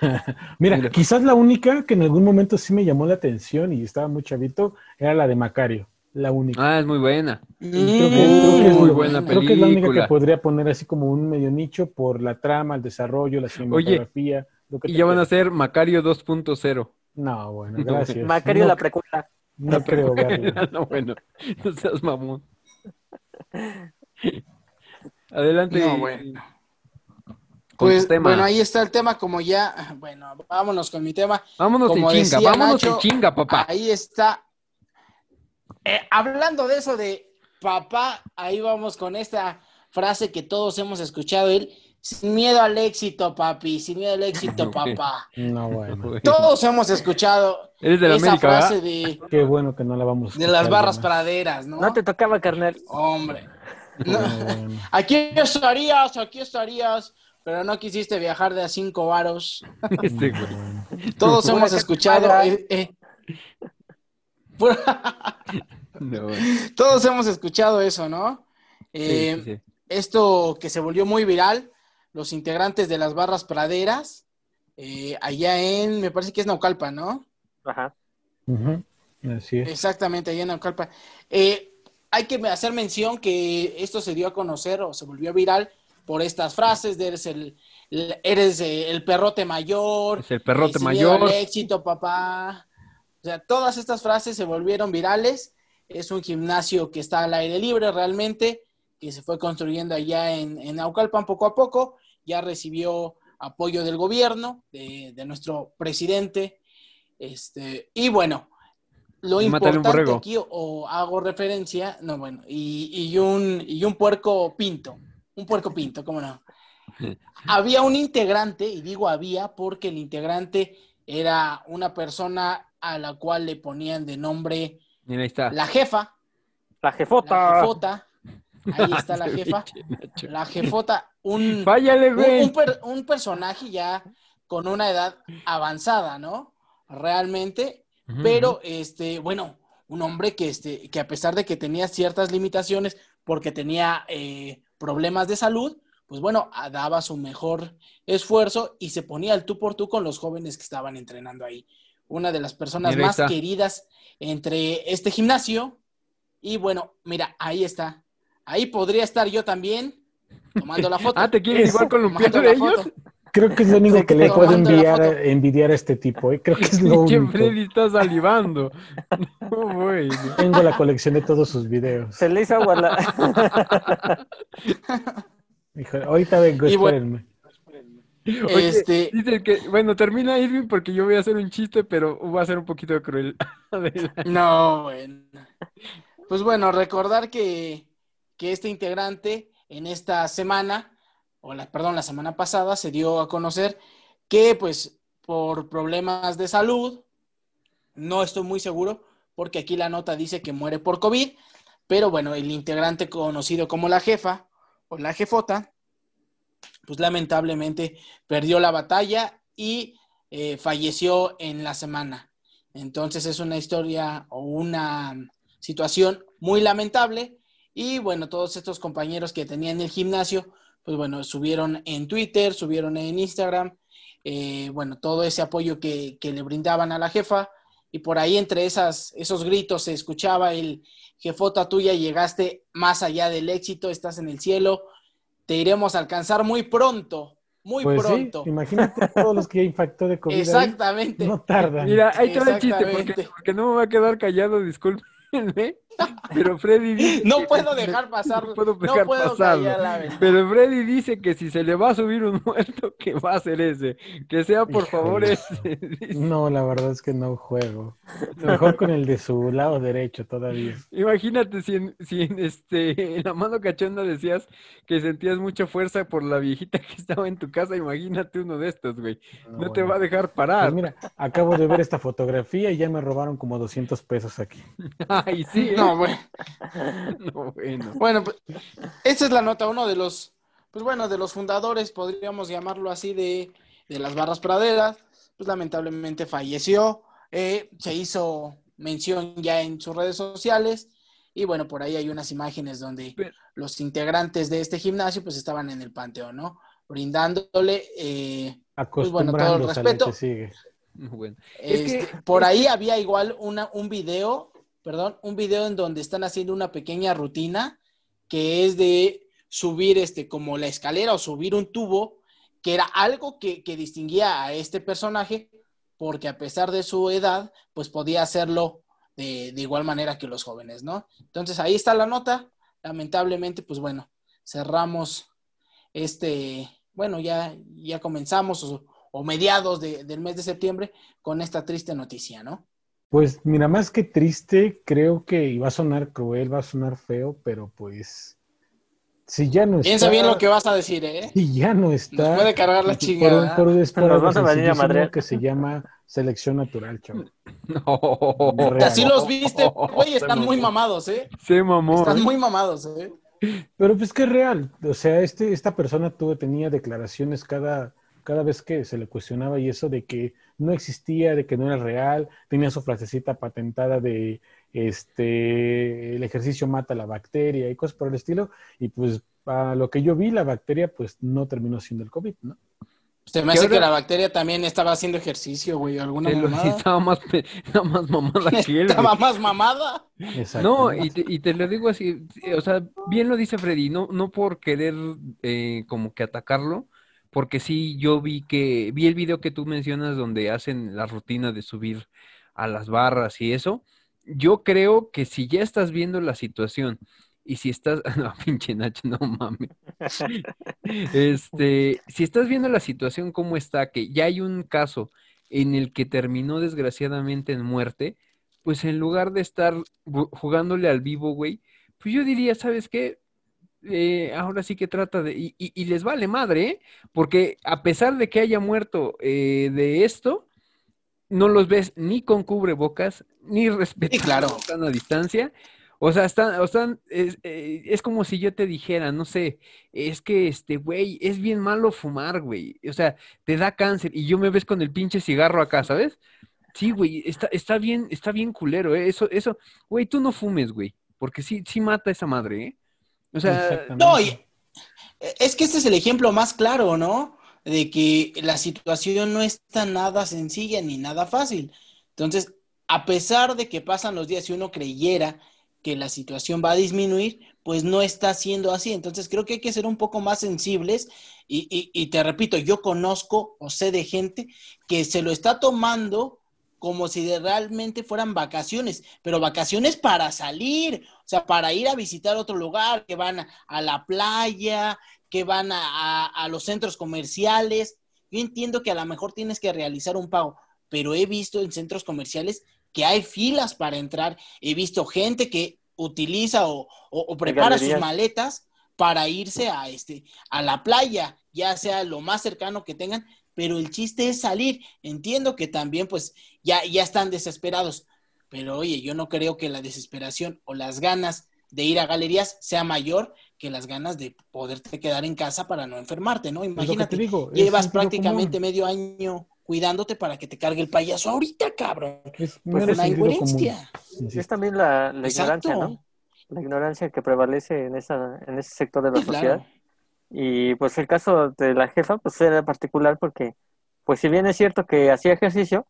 Mira, quizás la única que en algún momento sí me llamó la atención y estaba muy chavito era la de Macario. La única. Ah, es muy buena. Creo que, es muy buena película. Creo que es la única que podría poner así como un medio nicho por la trama, el desarrollo, la cinematografía. y ya van a ser Macario 2.0. No, bueno, gracias. Macario la precuela. No creo no, bueno, no seas mamón. Adelante. No, bueno. Pues bueno, ahí está el tema, como ya, bueno, vámonos con mi tema. Vámonos como en chinga, vámonos en chinga, papá. Ahí está. Eh, hablando de eso de papá, ahí vamos con esta frase que todos hemos escuchado, él, sin miedo al éxito, papi, sin miedo al éxito, papá. No, bueno. Todos hemos escuchado ¿Eres de la esa América, frase de, Qué bueno que no la vamos a de las barras praderas, ¿no? No te tocaba, carnal. Hombre. Bueno. Aquí estarías, aquí estarías pero no quisiste viajar de a cinco varos. Este, Todos hemos escuchado. Eh, eh. No, Todos hemos escuchado eso, ¿no? Eh, sí, sí. Esto que se volvió muy viral, los integrantes de las barras praderas, eh, allá en, me parece que es Naucalpan, ¿no? Ajá. Así es. Exactamente, allá en Naucalpan. Eh, hay que hacer mención que esto se dio a conocer o se volvió viral por estas frases de eres el, eres el perrote mayor, Es el perrote mayor. éxito, papá. O sea, todas estas frases se volvieron virales. Es un gimnasio que está al aire libre realmente, que se fue construyendo allá en, en Naucalpan poco a poco. Ya recibió apoyo del gobierno, de, de nuestro presidente. Este, y bueno, lo importante aquí, o, o hago referencia, no, bueno, y, y un, y un puerco pinto, un puerco pinto, ¿cómo no? había un integrante, y digo había porque el integrante era una persona a la cual le ponían de nombre Mira, ahí está. la jefa, La la jefota. jefota, ahí está la jefa, la jefota, un, un, güey. un per- un personaje ya con una edad avanzada, ¿no? Realmente, pero este, bueno, un hombre que, este, que a pesar de que tenía ciertas limitaciones porque tenía eh, problemas de salud, pues bueno, daba su mejor esfuerzo y se ponía al tú por tú con los jóvenes que estaban entrenando ahí. Una de las personas Mira, más queridas entre este gimnasio. Y bueno, mira, ahí está. Ahí podría estar yo también tomando la foto. Ah, ¿te quieres igual columpiar tomando de la ellos? foto. Creo que es lo único que le puedo enviar, envidiar a este tipo. ¿eh? Creo que es lo único. Freddy está salivando. No, güey. Tengo la colección de todos sus videos. Se le hizo agua la... Híjole, ahorita vengo, Y bueno- espérenme. Oye, Este, dice que, bueno, termina Irving porque yo voy a hacer un chiste, pero va a ser un poquito cruel. No, bueno. Pues bueno, recordar que, que este integrante en esta semana, o la, perdón, la semana pasada, se dio a conocer que pues por problemas de salud, no estoy muy seguro, porque aquí la nota dice que muere por COVID, pero bueno, el integrante conocido como la jefa o la jefota, pues lamentablemente perdió la batalla y eh, falleció en la semana. Entonces es una historia o una situación muy lamentable. Y bueno, todos estos compañeros que tenían el gimnasio, pues bueno, subieron en Twitter, subieron en Instagram, eh, bueno, todo ese apoyo que, que, le brindaban a la jefa. Y por ahí entre esas, esos gritos se escuchaba el jefota tuya, llegaste más allá del éxito, estás en el cielo, te iremos a alcanzar muy pronto, muy pues pronto. Sí, imagínate todos los que infectó de COVID. Exactamente. Ahí, no tardan. Mira, ahí te el chiste, porque, porque, no me va a quedar callado, discúlpenme. Pero Freddy dice No que, puedo dejar pasar. No puedo dejar no puedo pasarlo. Pero Freddy dice que si se le va a subir un muerto, que va a ser ese. Que sea, por Híjole. favor, ese. No, la verdad es que no juego. Mejor con el de su lado derecho todavía. Imagínate si en, si en, este, en la mano cachonda decías que sentías mucha fuerza por la viejita que estaba en tu casa. Imagínate uno de estos, güey. No, no te bueno. va a dejar parar. Pues mira, acabo de ver esta fotografía y ya me robaron como 200 pesos aquí. Ay, sí. ¿eh? No, bueno. No, bueno. Bueno, pues, esta es la nota, uno de los, pues bueno, de los fundadores, podríamos llamarlo así, de, de las barras praderas, pues lamentablemente falleció, eh, se hizo mención ya en sus redes sociales, y bueno, por ahí hay unas imágenes donde Pero- los integrantes de este gimnasio pues estaban en el panteón, ¿no? Brindándole, eh, Pues bueno, todo el respeto. sigue. Bueno. Es que- este, por ahí había igual una, un video, perdón, un video en donde están haciendo una pequeña rutina que es de subir este, como la escalera o subir un tubo, que era algo que, que distinguía a este personaje, porque a pesar de su edad, pues podía hacerlo de, de igual manera que los jóvenes, ¿no? Entonces ahí está la nota. Lamentablemente, pues bueno, cerramos este, bueno, ya, ya comenzamos o, o mediados de- del mes de septiembre con esta triste noticia, ¿no? Pues mira, más que triste, creo que y va a sonar cruel, va a sonar feo, pero pues si ya no está, Piensa bien lo que vas a decir, ¿eh? si ya no está, Nos puede cargar la por, chingada. por, es por algo vas a que se llama selección natural, chavo. No. Real. Así los viste, güey, están muy mamados, ¿eh? Se mamó. Están ¿eh? muy mamados, ¿eh? Pero pues que es real, o sea, este, esta persona tuvo, tenía declaraciones cada, cada vez que se le cuestionaba y eso de que no existía, de que no era real, tenía su frasecita patentada de este el ejercicio mata la bacteria y cosas por el estilo, y pues a lo que yo vi, la bacteria pues no terminó siendo el COVID, ¿no? Se me hace que la bacteria también estaba haciendo ejercicio, güey, alguna mamada. Estaba más, estaba más mamada que él. Estaba más mamada. No, y te, y te, lo digo así, o sea, bien lo dice Freddy, no, no por querer eh, como que atacarlo, porque sí, yo vi que, vi el video que tú mencionas donde hacen la rutina de subir a las barras y eso. Yo creo que si ya estás viendo la situación y si estás, no, pinche Nacho, no mames. Este, si estás viendo la situación como está, que ya hay un caso en el que terminó desgraciadamente en muerte, pues en lugar de estar jugándole al vivo, güey, pues yo diría, ¿sabes qué? Eh, ahora sí que trata de, y, y, les vale madre, ¿eh? porque a pesar de que haya muerto eh, de esto, no los ves ni con cubrebocas, ni respetando claro. a distancia, o sea, están, están, es, eh, es, como si yo te dijera, no sé, es que este, güey, es bien malo fumar, güey. O sea, te da cáncer y yo me ves con el pinche cigarro acá, ¿sabes? Sí, güey, está, está bien, está bien culero, ¿eh? Eso, eso, güey, tú no fumes, güey, porque sí, sí mata esa madre, ¿eh? O sea, no, es que este es el ejemplo más claro, ¿no? De que la situación no está nada sencilla ni nada fácil. Entonces, a pesar de que pasan los días y uno creyera que la situación va a disminuir, pues no está siendo así. Entonces creo que hay que ser un poco más sensibles y, te repito, yo conozco o sé de gente que se lo está tomando como si realmente fueran vacaciones, pero vacaciones para salir, o sea, para ir a visitar otro lugar, que van a, la playa, que van a, a los centros comerciales. Yo entiendo que a lo mejor tienes que realizar un pago, pero he visto en centros comerciales que hay filas para entrar. He visto gente que utiliza o, prepara sus maletas para irse a, este, a la playa, ya sea lo más cercano que tengan, pero el chiste es salir. Entiendo que también pues ya, ya están desesperados, pero oye, yo no creo que la desesperación o las ganas de ir a galerías sea mayor que las ganas de poderte quedar en casa para no enfermarte, ¿no? Imagínate, llevas prácticamente medio año cuidándote para que te cargue el payaso ahorita, cabrón. Es pues una incoherencia. Es también la, ignorancia, ¿no? La ignorancia que prevalece en, esa, en ese sector de la sociedad. Y pues el caso de la jefa, pues era particular porque, pues si bien es cierto que hacía ejercicio,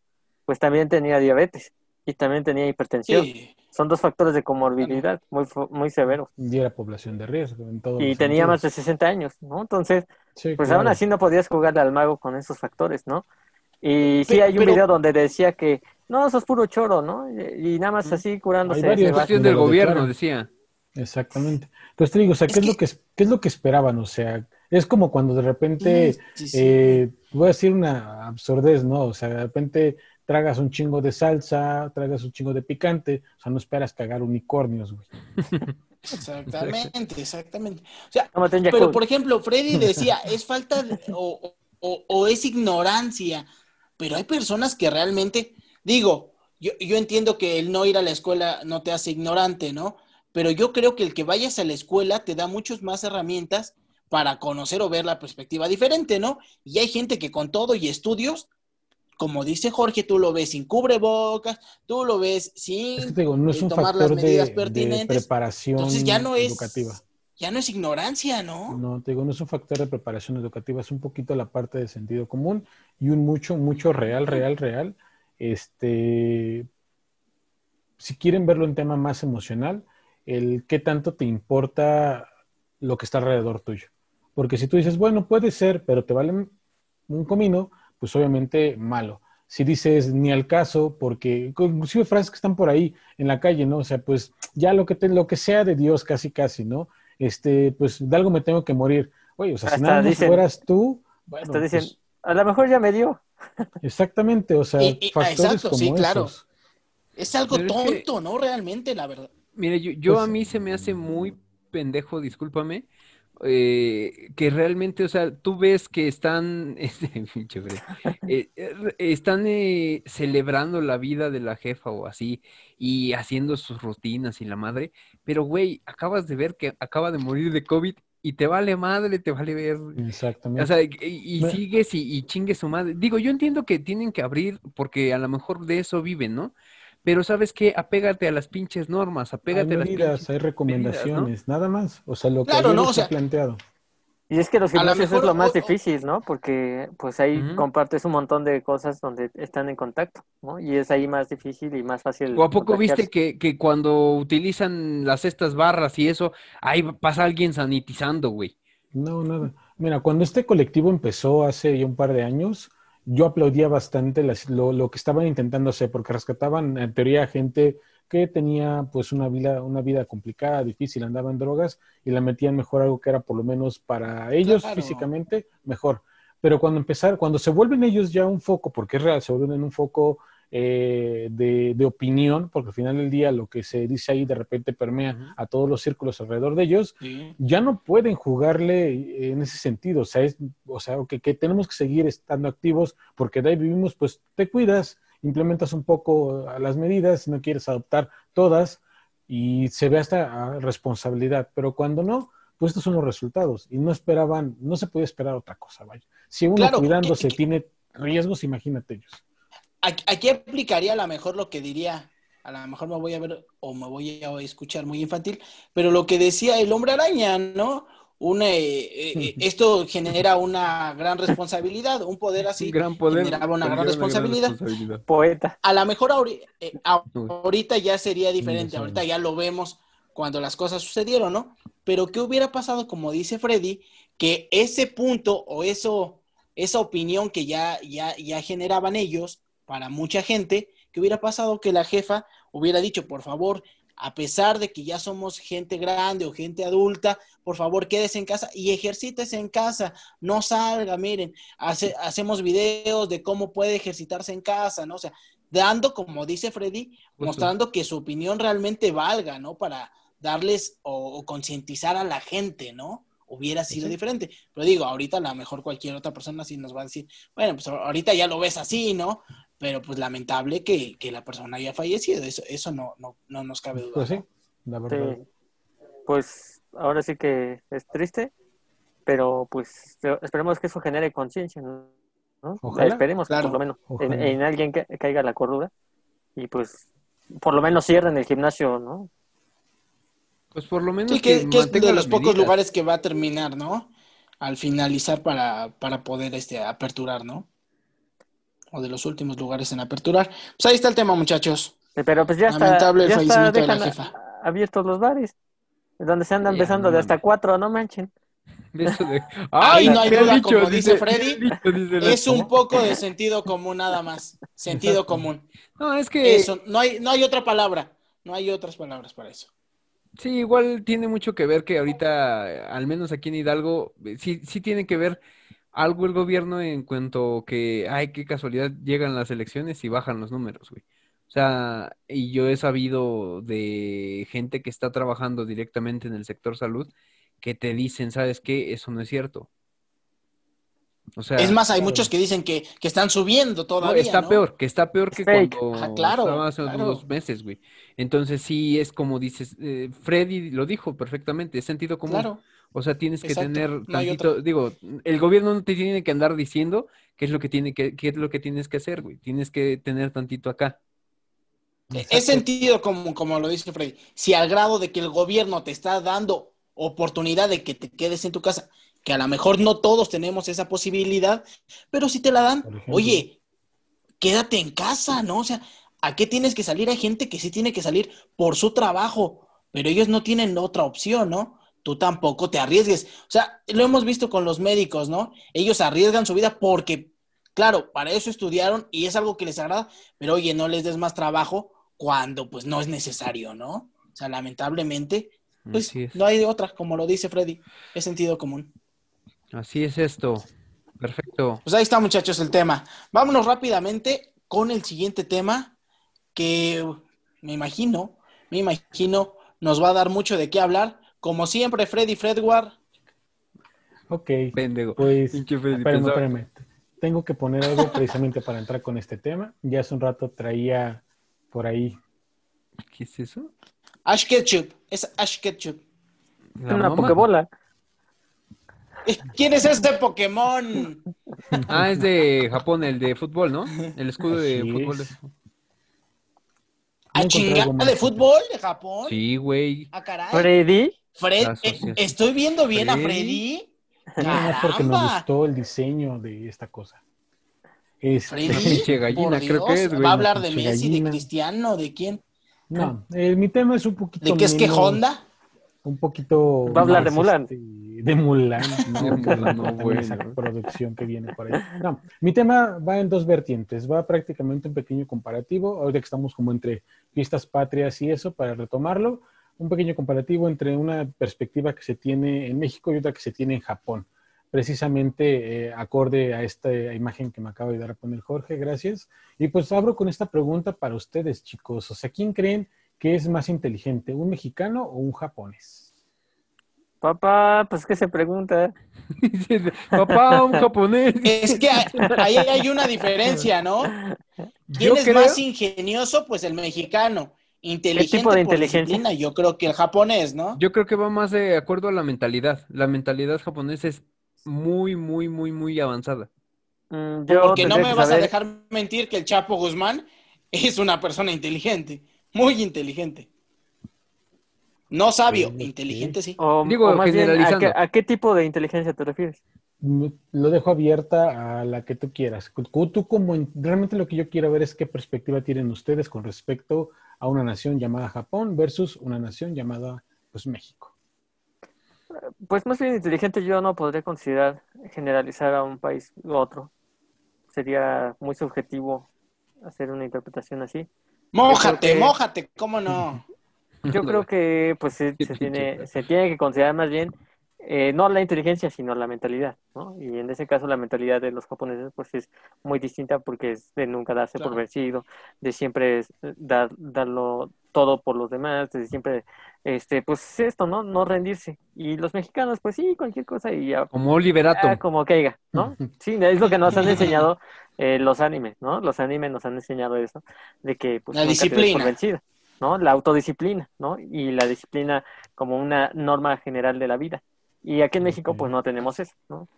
pues también tenía diabetes y también tenía hipertensión. Son dos factores de comorbilidad muy, muy severos. Y era población de riesgo en todo. Y tenía más de 60 años, ¿no? Entonces, pues aún así no podías jugarle al mago con esos factores, ¿no? Y sí, hay un video donde decía que no, eso es puro choro, ¿no? Y, nada más así curándose. Hay cuestión del gobierno, decía. Exactamente. Entonces te digo, o sea, ¿qué es, lo que, ¿qué es lo que esperaban? O sea, es como cuando de repente, eh, voy a decir una absurdez, ¿no? O sea, de repente tragas un chingo de salsa, tragas un chingo de picante, o sea, no esperas cagar unicornios, güey. Exactamente, exactamente. O sea, pero por ejemplo, Freddy decía, es falta o, o, es ignorancia pero hay personas que realmente, digo, yo, yo entiendo que el no ir a la escuela no te hace ignorante, ¿no? Pero yo creo que el que vayas a la escuela te da muchas más herramientas para conocer o ver la perspectiva diferente, ¿no? Y hay gente que con todo y estudios, como dice Jorge, tú lo ves sin cubrebocas, tú lo ves sin no es un tomar las medidas pertinentes. preparación Entonces ya no es educativa ya no es ignorancia, ¿no? No, te digo, no es un factor de preparación educativa, es un poquito la parte de sentido común y un mucho, mucho real, real, real. Este, si quieren verlo en tema más emocional, el qué tanto te importa lo que está alrededor tuyo. Porque si tú dices, bueno, puede ser, pero te vale un comino, pues obviamente malo. Si dices ni al caso, porque inclusive frases que están por ahí en la calle, ¿no? O sea, pues ya lo que, te, lo que sea de Dios, casi, casi, ¿no? este, pues de algo me tengo que morir. Oye, o sea, si nada más fueras tú, bueno, hasta dicen, pues a lo mejor ya me dio. Exactamente, o sea, factores como sí, claro. Es algo tonto, ¿no? Realmente, la verdad. Mire, yo, yo pues a mí se me hace muy pendejo, discúlpame, eh, que realmente, o sea, tú ves que están, este, eh, están eh, celebrando la vida de la jefa o así, y haciendo sus rutinas y la madre, pero güey, acabas de ver que acaba de morir de COVID y te vale madre, te vale ver. Exactamente. O sea, y, sigues y, y chingue su madre. Digo, yo entiendo que tienen que abrir porque a lo mejor de eso viven, ¿no? Pero ¿sabes qué? Apégate a las pinches normas, hay apégate a las medidas, pinches... hay recomendaciones, nada más. O sea, lo que Claro, ¿no? O sea, planteado. Y es que los gimnasios mejor es lo más o- difícil, ¿no? Porque pues ahí Ujú. compartes un montón de cosas donde están en contacto, ¿no? Y es ahí más difícil y más fácil. ¿O a poco viste que, que cuando utilizan las estas barras y eso, ahí pasa alguien sanitizando, güey? No, nada. Mira, cuando este colectivo empezó hace ya un par de años, yo aplaudía bastante las- lo, lo que estaban intentando hacer, porque rescataban en teoría gente que tenía pues una vida, una vida complicada, difícil, andaba en drogas y la metían mejor algo que era por lo menos para ellos Claro. físicamente mejor. Pero cuando empezar, cuando se vuelven ellos ya un foco, porque es real, se vuelven un foco eh, de, de opinión, porque al final del día lo que se dice ahí de repente permea a todos los círculos alrededor de ellos, Sí. ya no pueden jugarle en ese sentido. O sea, es, o sea que, que tenemos que seguir estando activos porque de ahí vivimos, pues te cuidas, implementas un poco las medidas, no quieres adoptar todas y se ve hasta responsabilidad. Pero cuando no, pues estos son los resultados. Y no esperaban, no se podía esperar otra cosa, vaya. Si uno Claro, cuidándose que- que- tiene riesgos, imagínate ellos. Aquí, aplicaría a lo mejor lo que diría, a lo mejor me voy a ver o me voy a escuchar muy infantil, pero lo que decía el hombre araña, ¿no? Una, eh, eh, esto genera una gran responsabilidad, un poder así. Un gran poder. generaba una gran responsabilidad. responsabilidad. Poeta. A lo mejor ahori- eh, ahorita ya sería diferente, ahorita ya lo vemos cuando las cosas sucedieron, ¿no? Pero ¿qué hubiera pasado, como dice Freddy, que ese punto o eso, esa opinión que ya, ya, ya generaban ellos para mucha gente, ¿qué hubiera pasado que la jefa hubiera dicho, por favor, a pesar de que ya somos gente grande o gente adulta, por favor quédese en casa y ejercítese en casa, no salga, miren, hace- hacemos videos de cómo puede ejercitarse en casa, ¿no? O sea, dando, como dice Freddy, Justo. mostrando que su opinión realmente valga, ¿no? Para darles o, o concientizar a la gente, ¿no? Hubiera sido Sí. diferente. Pero digo, ahorita a lo mejor cualquier otra persona sí nos va a decir, bueno, pues ahorita ya lo ves así, ¿no? Pero pues lamentable que, que la persona haya fallecido, eso, eso no, no, no nos cabe duda. Pues sí, la verdad. Sí. Pues ahora sí que es triste, pero pues esperemos que eso genere conciencia, ¿no? Ojalá. Esperemos que Claro. por lo menos en, alguien que caiga la cordura y pues por lo menos cierren el gimnasio, ¿no? Pues por lo menos Sí, que, que es mantenga de los pocos lugares que va a terminar, ¿no? Al finalizar para, para poder este, aperturar, ¿no? O de los últimos lugares en aperturar. Pues ahí está el tema, muchachos. Pero pues ya está, Lamentable el ya está, fallecimiento de la jefa. a- abiertos los bares, donde se andan Ya, besando no de hasta cuatro, no manchen. De- Ay, no hay duda, como dice Freddy, dice el Es un poco de sentido común nada más. Sentido común. No, es que Eso, no hay, no hay otra palabra. No hay otras palabras para eso. sí, igual tiene mucho que ver que ahorita, al menos aquí en Hidalgo, eh, sí, sí tiene que ver algo el gobierno en cuanto que, ay, qué casualidad, llegan las elecciones y bajan los números, güey. O sea, y yo he sabido de gente que está trabajando directamente en el sector salud que te dicen, ¿sabes qué? Eso no es cierto. O sea, es más, hay claro. muchos que dicen que, que están subiendo No, todavía. está ¿no? peor, que está peor que fake. cuando Ajá, claro, estaba hace claro. unos meses, güey. Entonces sí es como dices, eh, Freddy lo dijo perfectamente, es sentido común. Claro. O sea, tienes que Exacto, tener no tantito, digo, el gobierno no te tiene que andar diciendo qué es lo que tiene que, qué es lo que tienes que hacer, güey. Tienes que tener tantito acá. Es sentido común, como lo dice Freddy. Si al grado de que el gobierno te está dando oportunidad de que te quedes en tu casa, que a lo mejor no todos tenemos esa posibilidad, pero si te la dan, oye, quédate en casa, ¿no? O sea, ¿a qué tienes que salir? Hay gente que sí tiene que salir por su trabajo, pero ellos no tienen otra opción, ¿no? Tú tampoco te arriesgues. O sea, lo hemos visto con los médicos, ¿no? Ellos arriesgan su vida porque, claro, para eso estudiaron y es algo que les agrada, pero oye, no les des más trabajo cuando pues no es necesario, ¿no? O sea, lamentablemente, pues no hay de otra, como lo dice Freddy, es sentido común. Así es esto. Perfecto. Pues ahí está, muchachos, el tema. Vámonos rápidamente con el siguiente tema que me imagino, me imagino, nos va a dar mucho de qué hablar. Como siempre, Freddy Fredward. Ok, Pendejo. pues espérame, espérame. Tengo que poner algo precisamente para entrar con este tema. Ya hace un rato traía por ahí. ¿Qué es eso? Ash Ketchup, es Ash Ketchup. La Una mamá. pokebola. ¿Quién es este Pokémon? Ah, es de Japón, el de fútbol, ¿no? El escudo de fútbol. es. ¿A chingada de fútbol de Japón? Sí, güey. Ah, caray. Freddy. Fred, La eh, estoy viendo bien a Freddy. Freddy. Nada más porque nos gustó el diseño de esta cosa. Este, Freddy, pinche gallina, creo que es, güey. ¿Va a hablar de Messi, gallina. de Cristiano, de quién? No, eh, mi tema es un poquito. ¿De qué es que Honda? Un poquito. Va a hablar de Mulan. este, de Mulan. No, De Mulan, no, bueno. esa producción que viene por ahí. No, mi tema va en dos vertientes. Va prácticamente un pequeño comparativo. Ahorita que estamos como entre fiestas patrias y eso, para retomarlo. Un pequeño comparativo entre una perspectiva que se tiene en México y otra que se tiene en Japón. Precisamente eh, acorde a esta imagen que me acaba de dar a poner Jorge, gracias. Y pues abro con esta pregunta para ustedes, chicos. O sea, ¿quién creen que es más inteligente, un mexicano o un japonés? Papá, pues qué se pregunta. Papá, un japonés. Es que ahí hay una diferencia, ¿no? ¿Quién Yo es creo- más ingenioso? Pues el mexicano. Inteligente tipo de por inteligencia? disciplina, yo creo que el japonés, ¿no? Yo creo que va más de acuerdo a la mentalidad. La mentalidad japonesa es muy, muy, muy, muy avanzada. Mm, yo Porque no me vas a dejar mentir que el Chapo Guzmán es una persona inteligente, muy inteligente. No sabio, Ok. inteligente sí. O, Digo, o más bien, ¿a qué, a qué tipo de inteligencia te refieres? Mm, Lo dejo abierta a la que tú quieras. Tú, como en- realmente lo que yo quiero ver es qué perspectiva tienen ustedes con respecto a una nación llamada Japón versus una nación llamada pues México. Pues más bien inteligente yo no podría considerar generalizar a un país u otro. Sería muy subjetivo hacer una interpretación así. Mójate, que- mójate, ¿cómo no? Yo creo que pues se, se tiene, se tiene que considerar más bien eh, no la inteligencia, sino la mentalidad, ¿no? Y en ese caso la mentalidad de los japoneses pues es muy distinta porque es de nunca darse por vencido, de siempre es, eh, dar, darlo todo por los demás, de siempre, este, pues esto, ¿no? No rendirse. Y los mexicanos, pues sí, cualquier cosa y ya, Como Oliver Atom. ah, como caiga, ¿no? Sí, es lo que nos han enseñado eh, los animes, ¿no? Los animes nos han enseñado eso, de que pues, La nunca te des por disciplina. vencido, ¿no? La autodisciplina, ¿no? Y la disciplina como una norma general de la vida. Y aquí en México, pues no tenemos eso, ¿no?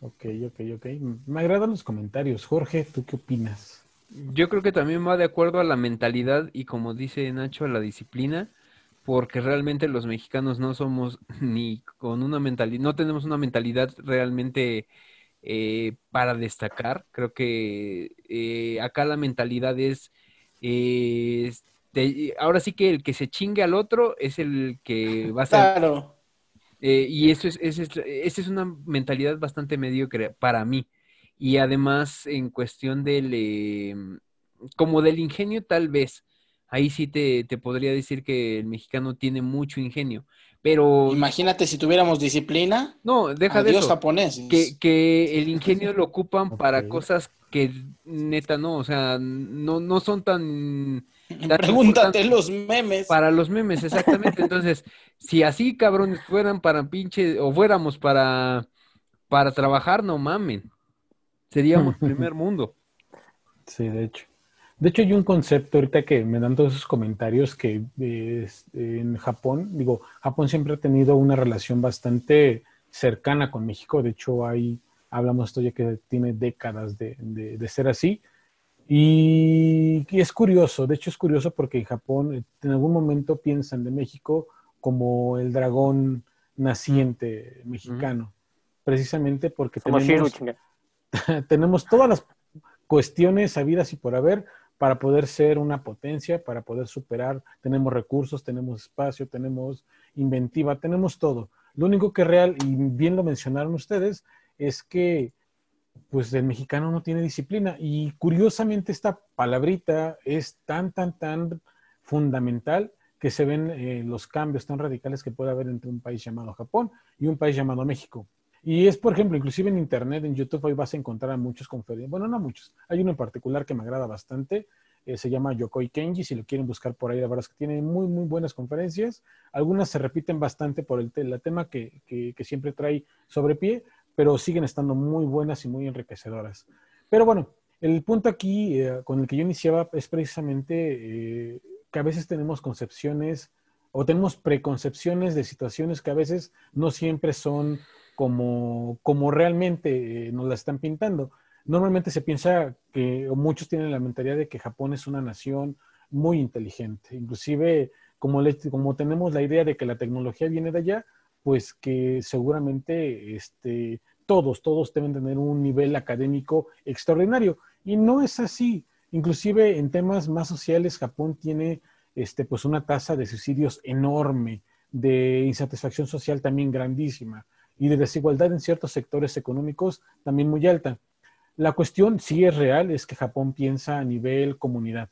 Ok, ok, ok. Me agradan los comentarios. Jorge, ¿tú qué opinas? Yo creo que también va de acuerdo a la mentalidad y como dice Nacho, a la disciplina, porque realmente los mexicanos no somos ni con una mentalidad, no tenemos una mentalidad realmente eh, para destacar. Creo que eh, acá la mentalidad es, eh, de- ahora sí que el que se chingue al otro es el que va a ser Claro. Eh, y eso es, esa es, esa es una mentalidad bastante mediocre para mí. Y además, en cuestión del, eh, como del ingenio, tal vez. Ahí sí te, te podría decir que el mexicano tiene mucho ingenio. Pero, Imagínate si tuviéramos disciplina. no, deja de eso. japoneses. Que, que el ingenio lo ocupan para cosas que neta no, o sea, no, no son tan Pregúntate los memes. para los memes, exactamente. Entonces, si así cabrones fueran para pinche, o fuéramos para, para trabajar, no mamen. Seríamos primer mundo. Sí, de hecho. De hecho, hay un concepto ahorita que me dan todos esos comentarios que eh, en Japón, digo, Japón siempre ha tenido una relación bastante cercana con México. De hecho, hay, hablamos esto ya que tiene décadas de, de- de ser así. Y, y es curioso, de hecho es curioso porque en Japón eh, en algún momento piensan de México como el dragón naciente mexicano, precisamente porque tenemos tenemos todas las cuestiones habidas y por haber para poder ser una potencia, para poder superar. Tenemos recursos, tenemos espacio, tenemos inventiva, tenemos todo. Lo único que es real, y bien lo mencionaron ustedes, es que pues el mexicano no tiene disciplina. Y curiosamente esta palabrita es tan, tan, tan fundamental que se ven eh, los cambios tan radicales que puede haber entre un país llamado Japón y un país llamado México. Y es, por ejemplo, inclusive en Internet, en YouTube, hoy vas a encontrar a muchos conferencias. Bueno, no muchos. Hay uno en particular que me agrada bastante. eh, se llama Yokoi Kenji. Si lo quieren buscar por ahí, la verdad es que tiene muy, muy buenas conferencias. Algunas se repiten bastante por el, te- el tema que siempre trae sobre pie, pero siguen estando muy buenas y muy enriquecedoras. Pero bueno, el punto aquí eh, con el que yo iniciaba es precisamente eh, que a veces tenemos concepciones o tenemos preconcepciones de situaciones que a veces no siempre son como, como realmente eh, nos la están pintando. Normalmente se piensa que, o muchos tienen la mentalidad de que Japón es una nación muy inteligente. Inclusive, como, como tenemos la idea de que la tecnología viene de allá, pues que seguramente este, todos, todos deben tener un nivel académico extraordinario. Y no es así. Inclusive en temas más sociales, Japón tiene este, pues una tasa de suicidios enorme, de insatisfacción social también grandísima y de desigualdad en ciertos sectores económicos también muy alta. La cuestión sí es real, es que Japón piensa a nivel comunidad,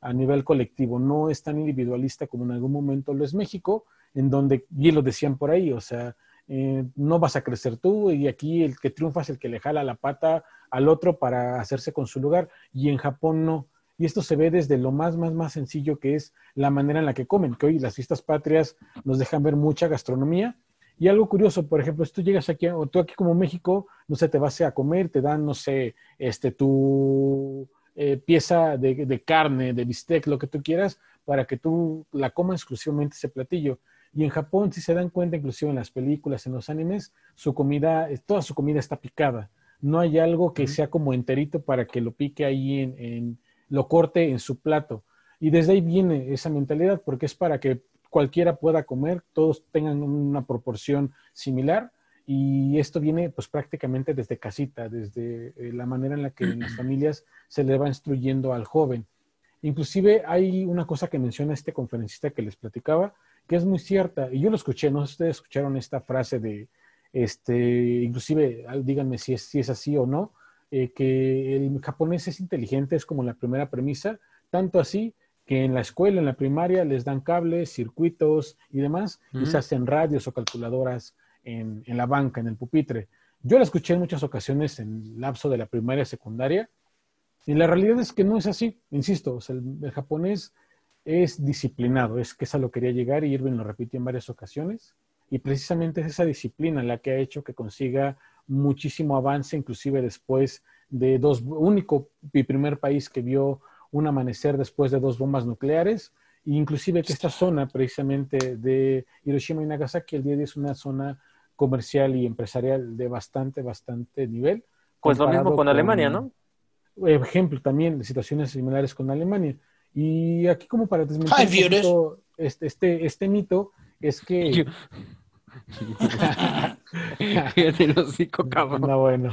a nivel colectivo, no es tan individualista como en algún momento lo es México, en donde, bien lo decían por ahí, o sea, eh, no vas a crecer tú y aquí el que triunfa es el que le jala la pata al otro para hacerse con su lugar y en Japón no. Y esto se ve desde lo más, más, más sencillo que es la manera en la que comen, que hoy las fiestas patrias nos dejan ver mucha gastronomía. Y algo curioso, por ejemplo, si tú llegas aquí, o tú aquí como México, no sé, te vas a comer, te dan, no sé, este, tu eh, pieza de, de, carne, de bistec, lo que tú quieras, para que tú la comas exclusivamente ese platillo. Y en Japón, si se dan cuenta, inclusive en las películas, en los animes, su comida, toda su comida está picada. No hay algo que sea como enterito para que lo pique ahí en lo corte en su plato. Y desde ahí viene esa mentalidad, porque es para que cualquiera pueda comer, todos tengan una proporción similar. Y esto viene pues prácticamente desde casita, desde eh, la manera en la que en las familias se le va instruyendo al joven. Inclusive hay una cosa que menciona este conferencista que les platicaba, que es muy cierta, y yo lo escuché, no sé si ustedes escucharon esta frase de, este, inclusive díganme si es, si es así o no, eh, que el japonés es inteligente, es como la primera premisa, tanto así que en la escuela, en la primaria, les dan cables, circuitos y demás, y se hacen radios o calculadoras en, la banca, en el pupitre. Yo la escuché en muchas ocasiones en el lapso de la primaria y secundaria, y la realidad es que no es así, insisto, el, japonés es disciplinado, es que esa lo quería llegar y Irving lo repitió en varias ocasiones, y precisamente es esa disciplina la que ha hecho que consiga muchísimo avance, inclusive después de dos, único y primer país que vio un amanecer después de dos bombas nucleares, e inclusive que esta zona precisamente de Hiroshima y Nagasaki el día de hoy es una zona comercial y empresarial de bastante, bastante nivel. Pues lo mismo con, Alemania, ¿no? Ejemplo también de situaciones similares con Alemania. Y aquí como para desmentir este, este, este mito es que... No, bueno.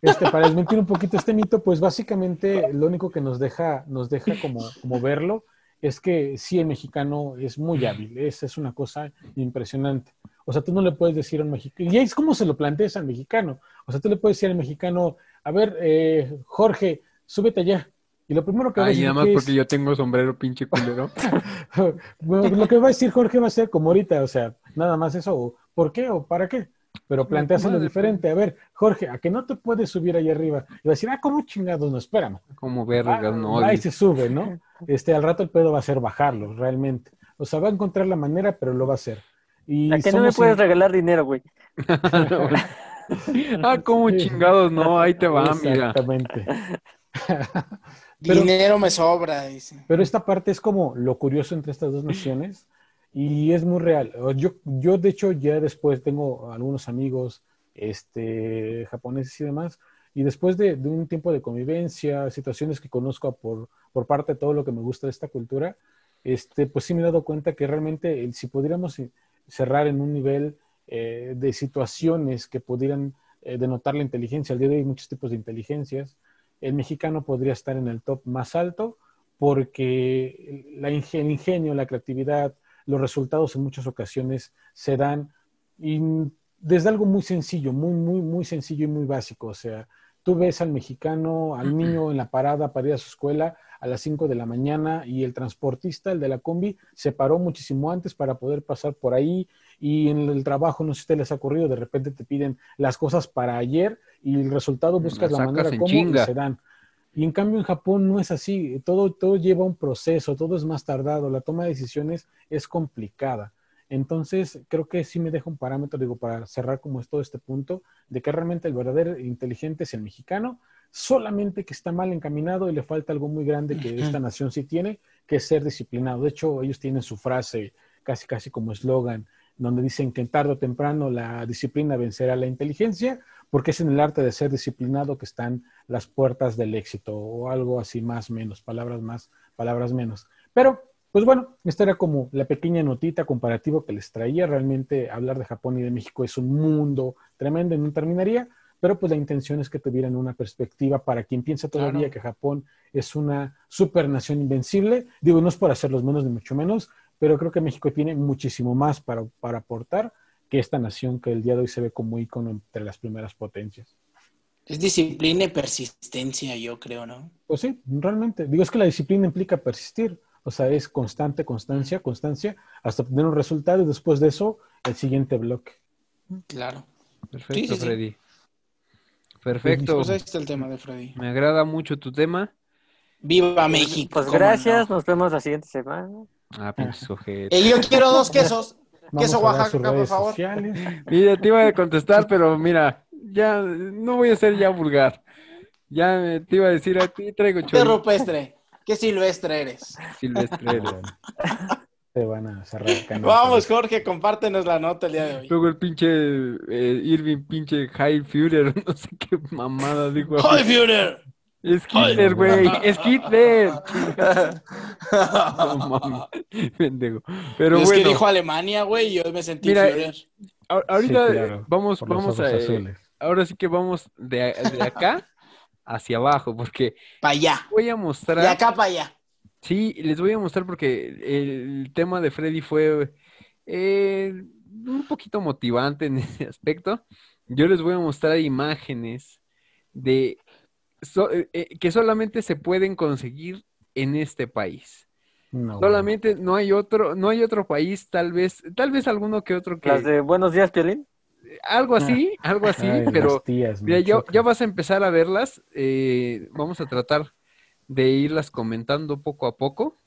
Este, para desmentir un poquito este mito, pues básicamente lo único que nos deja, nos deja como, como verlo es que sí, el mexicano es muy hábil, es, es una cosa impresionante. O sea, tú no le puedes decir a un mexicano, y es como se lo planteas al mexicano. O sea, tú le puedes decir al mexicano, a ver, eh, Jorge, súbete allá. Y lo primero que va a decir. nada más porque yo tengo sombrero pinche culero. lo que va a decir Jorge va a ser como ahorita, o sea, nada más eso, ¿por qué o para qué? Pero planteáselo diferente. A ver, Jorge, ¿a que no te puedes subir ahí arriba? Y va a decir, ah, ¿cómo chingados? No, espérame. Como vergas, ah, no. Ahí se sube, ¿no? Este, al rato el pedo va a ser bajarlo, realmente. O sea, va a encontrar la manera, pero lo va a hacer. Y ¿A que no me puedes regalar dinero, güey? ah, ¿cómo chingados? No, ahí te va, mira. Exactamente. Dinero me sobra, dice. Pero esta parte es como lo curioso entre estas dos naciones y es muy real. Yo, yo, de hecho, ya después tengo algunos amigos este, japoneses y demás, y después de, un tiempo de convivencia, situaciones que conozco por, por, parte de todo lo que me gusta de esta cultura, este, pues sí me he dado cuenta que realmente si pudiéramos cerrar en un nivel eh, de situaciones que pudieran eh, denotar la inteligencia, al día de hoy hay muchos tipos de inteligencias, el mexicano podría estar en el top más alto porque la el ingenio, la creatividad, los resultados en muchas ocasiones se dan y desde algo muy sencillo, muy, muy, muy sencillo y muy básico. O sea, tú ves al mexicano, al niño en la parada para ir a su escuela a las 5 de la mañana y el transportista, el de la combi, se paró muchísimo antes para poder pasar por ahí y en el trabajo, no sé si te les ha ocurrido, de repente te piden las cosas para ayer y el resultado buscas la manera como se dan. Y en cambio en Japón no es así, todo, todo lleva un proceso, todo es más tardado, la toma de decisiones es complicada. Entonces, creo que sí me deja un parámetro, digo, para cerrar como es todo este punto, de que realmente el verdadero inteligente es el mexicano, solamente que está mal encaminado y le falta algo muy grande que esta nación sí tiene, que es ser disciplinado. De hecho, ellos tienen su frase casi, casi como eslogan, donde dicen que tarde o temprano la disciplina vencerá la inteligencia, porque es en el arte de ser disciplinado que están las puertas del éxito, o algo así más menos, palabras más, palabras menos. Pero, pues bueno, esta era como la pequeña notita comparativa que les traía. Realmente hablar de Japón y de México es un mundo tremendo y no terminaría, pero pues la intención es que tuvieran una perspectiva para quien piensa todavía Claro. que Japón es una supernación invencible. Digo, no es por hacerlos menos ni mucho menos, pero creo que México tiene muchísimo más para, para aportar que esta nación que el día de hoy se ve como ícono entre las primeras potencias. Es disciplina y persistencia, yo creo, ¿no? Pues sí, realmente. Digo, es que la disciplina implica persistir. O sea, es constante, constancia, constancia, hasta obtener un resultado y después de eso, el siguiente bloque. Claro. Perfecto, Sí, sí, sí. Freddy. Perfecto. Pues ahí está el tema de Freddy. Me agrada mucho tu tema. ¡Viva México! Pues gracias, no. nos vemos la siguiente semana. Ah, pinches ojetes. Eh, yo quiero dos quesos. Vamos Queso Oaxaca, por favor. sociales. Mira, te iba a contestar, pero mira, ya no voy a ser ya vulgar. Ya te iba a decir a ti, traigo Qué chorizo rupestre. Qué silvestre eres. silvestre. Bueno, Te van a cerrar el canal. Vamos, Jorge, compártenos la nota el día de hoy. Luego el pinche eh, Irving, pinche High Führer, no sé qué mamada dijo. ¡Hi, Führer! Es Hitler, güey, es Hitler. No mames, pendejo. Pero es bueno, que dijo Alemania, güey, y yo me sentí Mira, a- ahorita Sí, claro, vamos, por vamos a, eh, ahora sí que vamos de, de acá hacia abajo, porque Para allá. voy a mostrar. De acá para allá. Sí, les voy a mostrar porque el tema de Freddy fue eh, un poquito motivante en ese aspecto. Yo les voy a mostrar imágenes de so- eh, eh, que solamente se pueden conseguir en este país. No, Solamente no hay otro, no hay otro país, tal vez, tal vez alguno que otro que Las de Buenos Días, Piolín. algo así, algo así, Ay, pero tías, Mira, ya, ya vas a empezar a verlas. eh, vamos a tratar de irlas comentando poco a poco.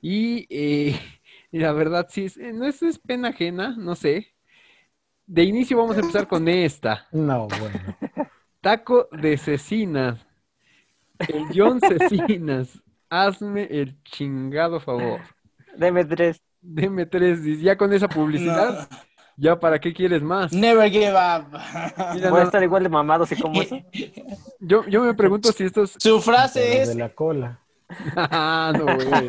Y eh, y la verdad, sí, no es, es pena ajena, no sé. De inicio vamos a empezar con esta. No, bueno. Taco de cecinas. El John Cecinas. Hazme el chingado favor. Deme tres. Deme tres. dice, Ya con esa publicidad, ya para qué quieres más. Never give up. Mira, Voy a no, estar igual de mamado si como eso. yo, yo me pregunto si estos Su frase es, de la cola. Ah, no, bueno.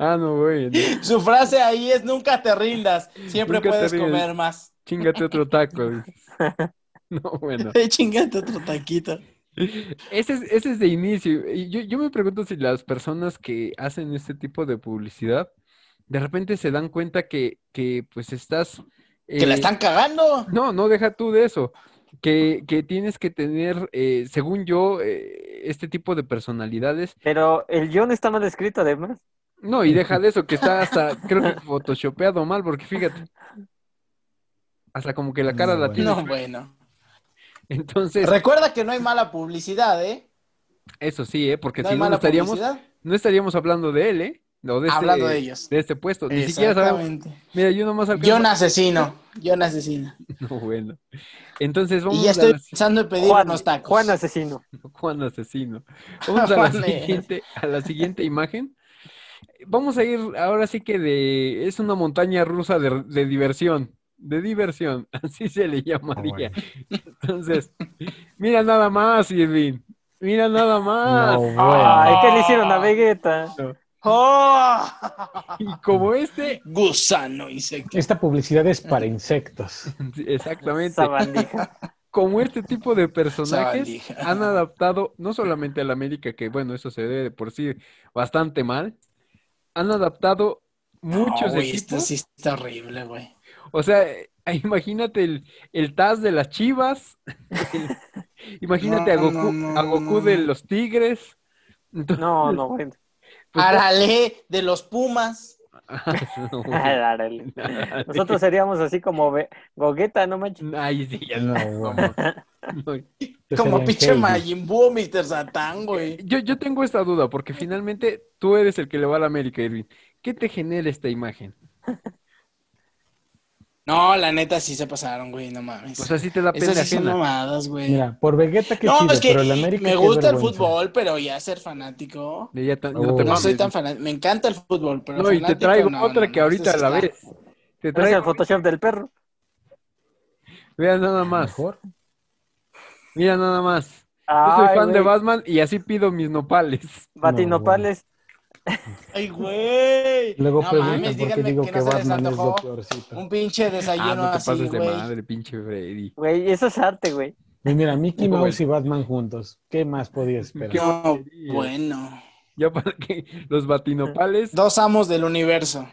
Ah, no, bueno. su frase ahí es nunca te rindas, siempre Nunca puedes comer más. Chingate otro taco. No, bueno. Chingate otro taquito. Ese es, ese es de inicio. Y yo, yo me pregunto si las personas que hacen este tipo de publicidad, de repente se dan cuenta que, que pues estás... Que la eh, están cagando. No, no, deja tú de eso. Que, que tienes que tener, eh, según yo, eh, este tipo de personalidades. Pero el guion está mal escrito, además. No, y deja de eso, que está hasta, creo que photoshopeado mal, porque fíjate. Hasta como que la cara No, la bueno. tiene. No, bueno. Entonces, Recuerda que no hay mala publicidad, ¿eh? eso sí, ¿eh? Porque No si hay no, no mala estaríamos, publicidad. no estaríamos hablando de él, ¿eh? O de este, Hablando de ellos. de este puesto. Ni siquiera sabemos. Mira, yo nomás alcanzo. John asesino. John asesino. No, bueno. Entonces, vamos Y ya a estoy la- pensando en pedir Juan, unos tacos. Juan asesino. Juan Asesino. Vamos a la siguiente, a la siguiente imagen. Vamos a ir ahora sí que de, es una montaña rusa de, de diversión, de diversión, así se le llamaría. Entonces, mira nada más, Irving, mira nada más. No, bueno. Ay, ¿qué le hicieron a Vegeta? ¡Oh! Y como este, Gusano insecto. Esta publicidad es para insectos. sí, exactamente, Sabandija. como este tipo de personajes Sabandija. han adaptado no solamente a la América, que bueno, eso se ve de por sí bastante mal, han adaptado muchos No, güey, equipos. esto sí está horrible, güey. O sea, eh, imagínate el, el Taz de las Chivas. el- imagínate a Goku, no, a Goku no. de los Tigres. Entonces, No, no, bueno. pues, Arale de los Pumas. Árale. Nosotros seríamos así como Ve- Gogeta, no manches. Ay, sí, ya No, Como sería pinche. Majin Buu, Mr. Satán, güey. Yo, yo tengo esta duda, porque finalmente tú eres el que le va a la América, Irving. ¿Qué te genera esta imagen? No, la neta sí se pasaron, güey, no mames. O sea, sí te da pena Esas sí son ajena. mamadas, güey. Mira, por Vegeta que No, chido, es que pero el América me gusta el fútbol, pero ya ser fanático. Ya no te No soy tan fanático. Me encanta el fútbol, pero No, y te fanático, traigo no, otra no, que no, ahorita la vez. Te traigo, Photoshop del perro. mira nada más, Mejor. mira nada más. Yo soy fan de Batman y así pido mis nopales. Batinopales. Ay, güey. Luego no mames, por qué díganme digo que no Batman es lo peorcito. un pinche Ah, desayuno no te así, pases de güey. madre, pinche Freddy. Güey, eso es arte, güey. Y mira, Mickey Muy Mouse y Batman juntos. ¿Qué más podía esperar? No, bueno. Ya para que los batinopales, Dos amos del universo.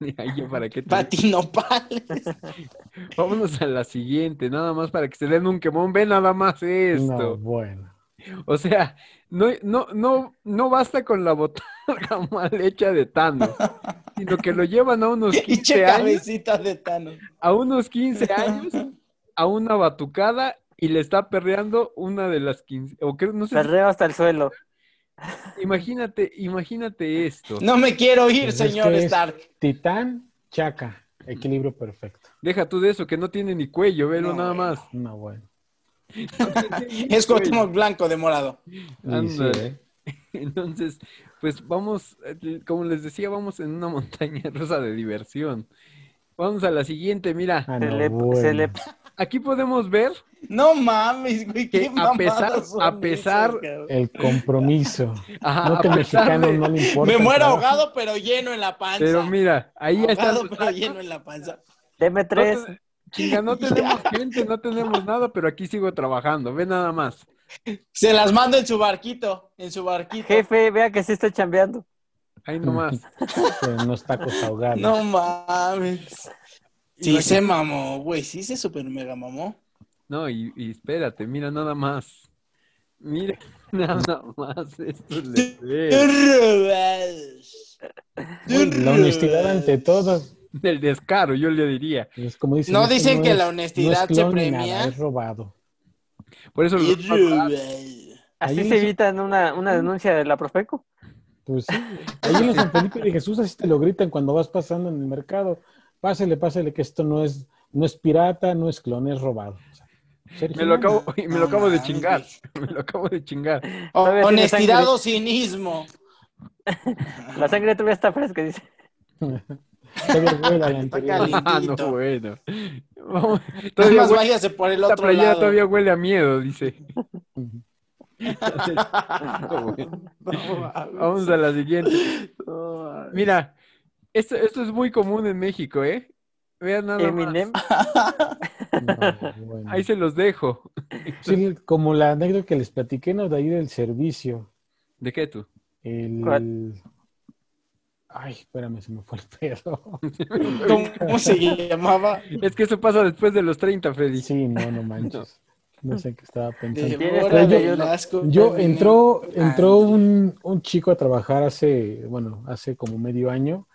Para qué te- Patinopales. Vámonos a la siguiente, nada más para que se den un quemón. Ve nada más No, esto. bueno. O sea, no, no, no, no basta con la mal hecha de Thanos, sino que lo llevan a unos Pinche 15 años, de Thanos. a unos 15 años, a una batucada y le está perreando una de las 15, o creo, no sé, si- Perreo hasta el suelo. imagínate, imagínate esto. No me quiero ir, Pues es señor es- Stark. Titán, Chaca. Equilibrio perfecto. Deja tú de eso, que no tiene ni cuello, velo No, nada más. No, bueno. Es Cuauhtémoc blanco de morado. Sí. ¿eh? Entonces, pues vamos, eh, como les decía, vamos en una montaña rusa de diversión. Vamos a la siguiente, mira, Ah, Se no, le- bueno. se le- aquí podemos ver No mames, güey. Que Qué a pesar- a pesar- cabrón. El compromiso. ajá, No pesar mexicano de- no le importa. Me muero ahogado, pero lleno en la panza. Pero mira, ahí ahogado, los pero tacos. lleno en la panza. Deme No tres. te- Chinga, no tenemos gente, no tenemos nada, pero aquí sigo trabajando. Ve nada más. Se las mando en su barquito, en su barquito. Jefe, vea que sí estoy chambeando. Ahí nomás. Unos tacos ahogados. No mames. Sí se mamó, güey, sí se super mega mamó. No, y, y espérate, mira nada más. Mira nada más esto le ve. Uy, la honestidad ante todo. Del descaro, yo le diría. Es como dicen, No dicen que es- la no honestidad es se premia. nada, es robado. Por eso los Así se evitan una, una denuncia de la Profeco. Pues sí. Ahí en la San Felipe de Jesús así te lo gritan cuando vas pasando en el mercado. Pásele, pásele que esto no es, no es pirata, no es clon, es robado. O sea, es me lo acabo, me lo acabo de chingar. Me lo acabo de chingar. Honestidad o cinismo. La sangre todavía está fresca, dice. Todavía la anterior. Ah, no, bueno. Vamos, todavía más huele- váyase por el esta otro playera lado. todavía huele a miedo, dice. Vamos a la siguiente. Mira, esto, esto es muy común en México, ¿eh? Vean nada más. Eminem. No, bueno. Ahí se los dejo. Sí, como la anécdota que les platiqué, ¿no? De ahí del servicio. ¿De qué tú? El... ¿Cuál? Ay, espérame, se me fue el pedo. ¿Cómo, cómo se llamaba? Es que eso pasa después de los 30, Freddy. Sí, no, no manches. No sé qué estaba pensando. Tienes Débora treinta y uno. Velasco Yo Eminem. entró, entró Ah, un, un chico a trabajar hace, bueno, hace como medio año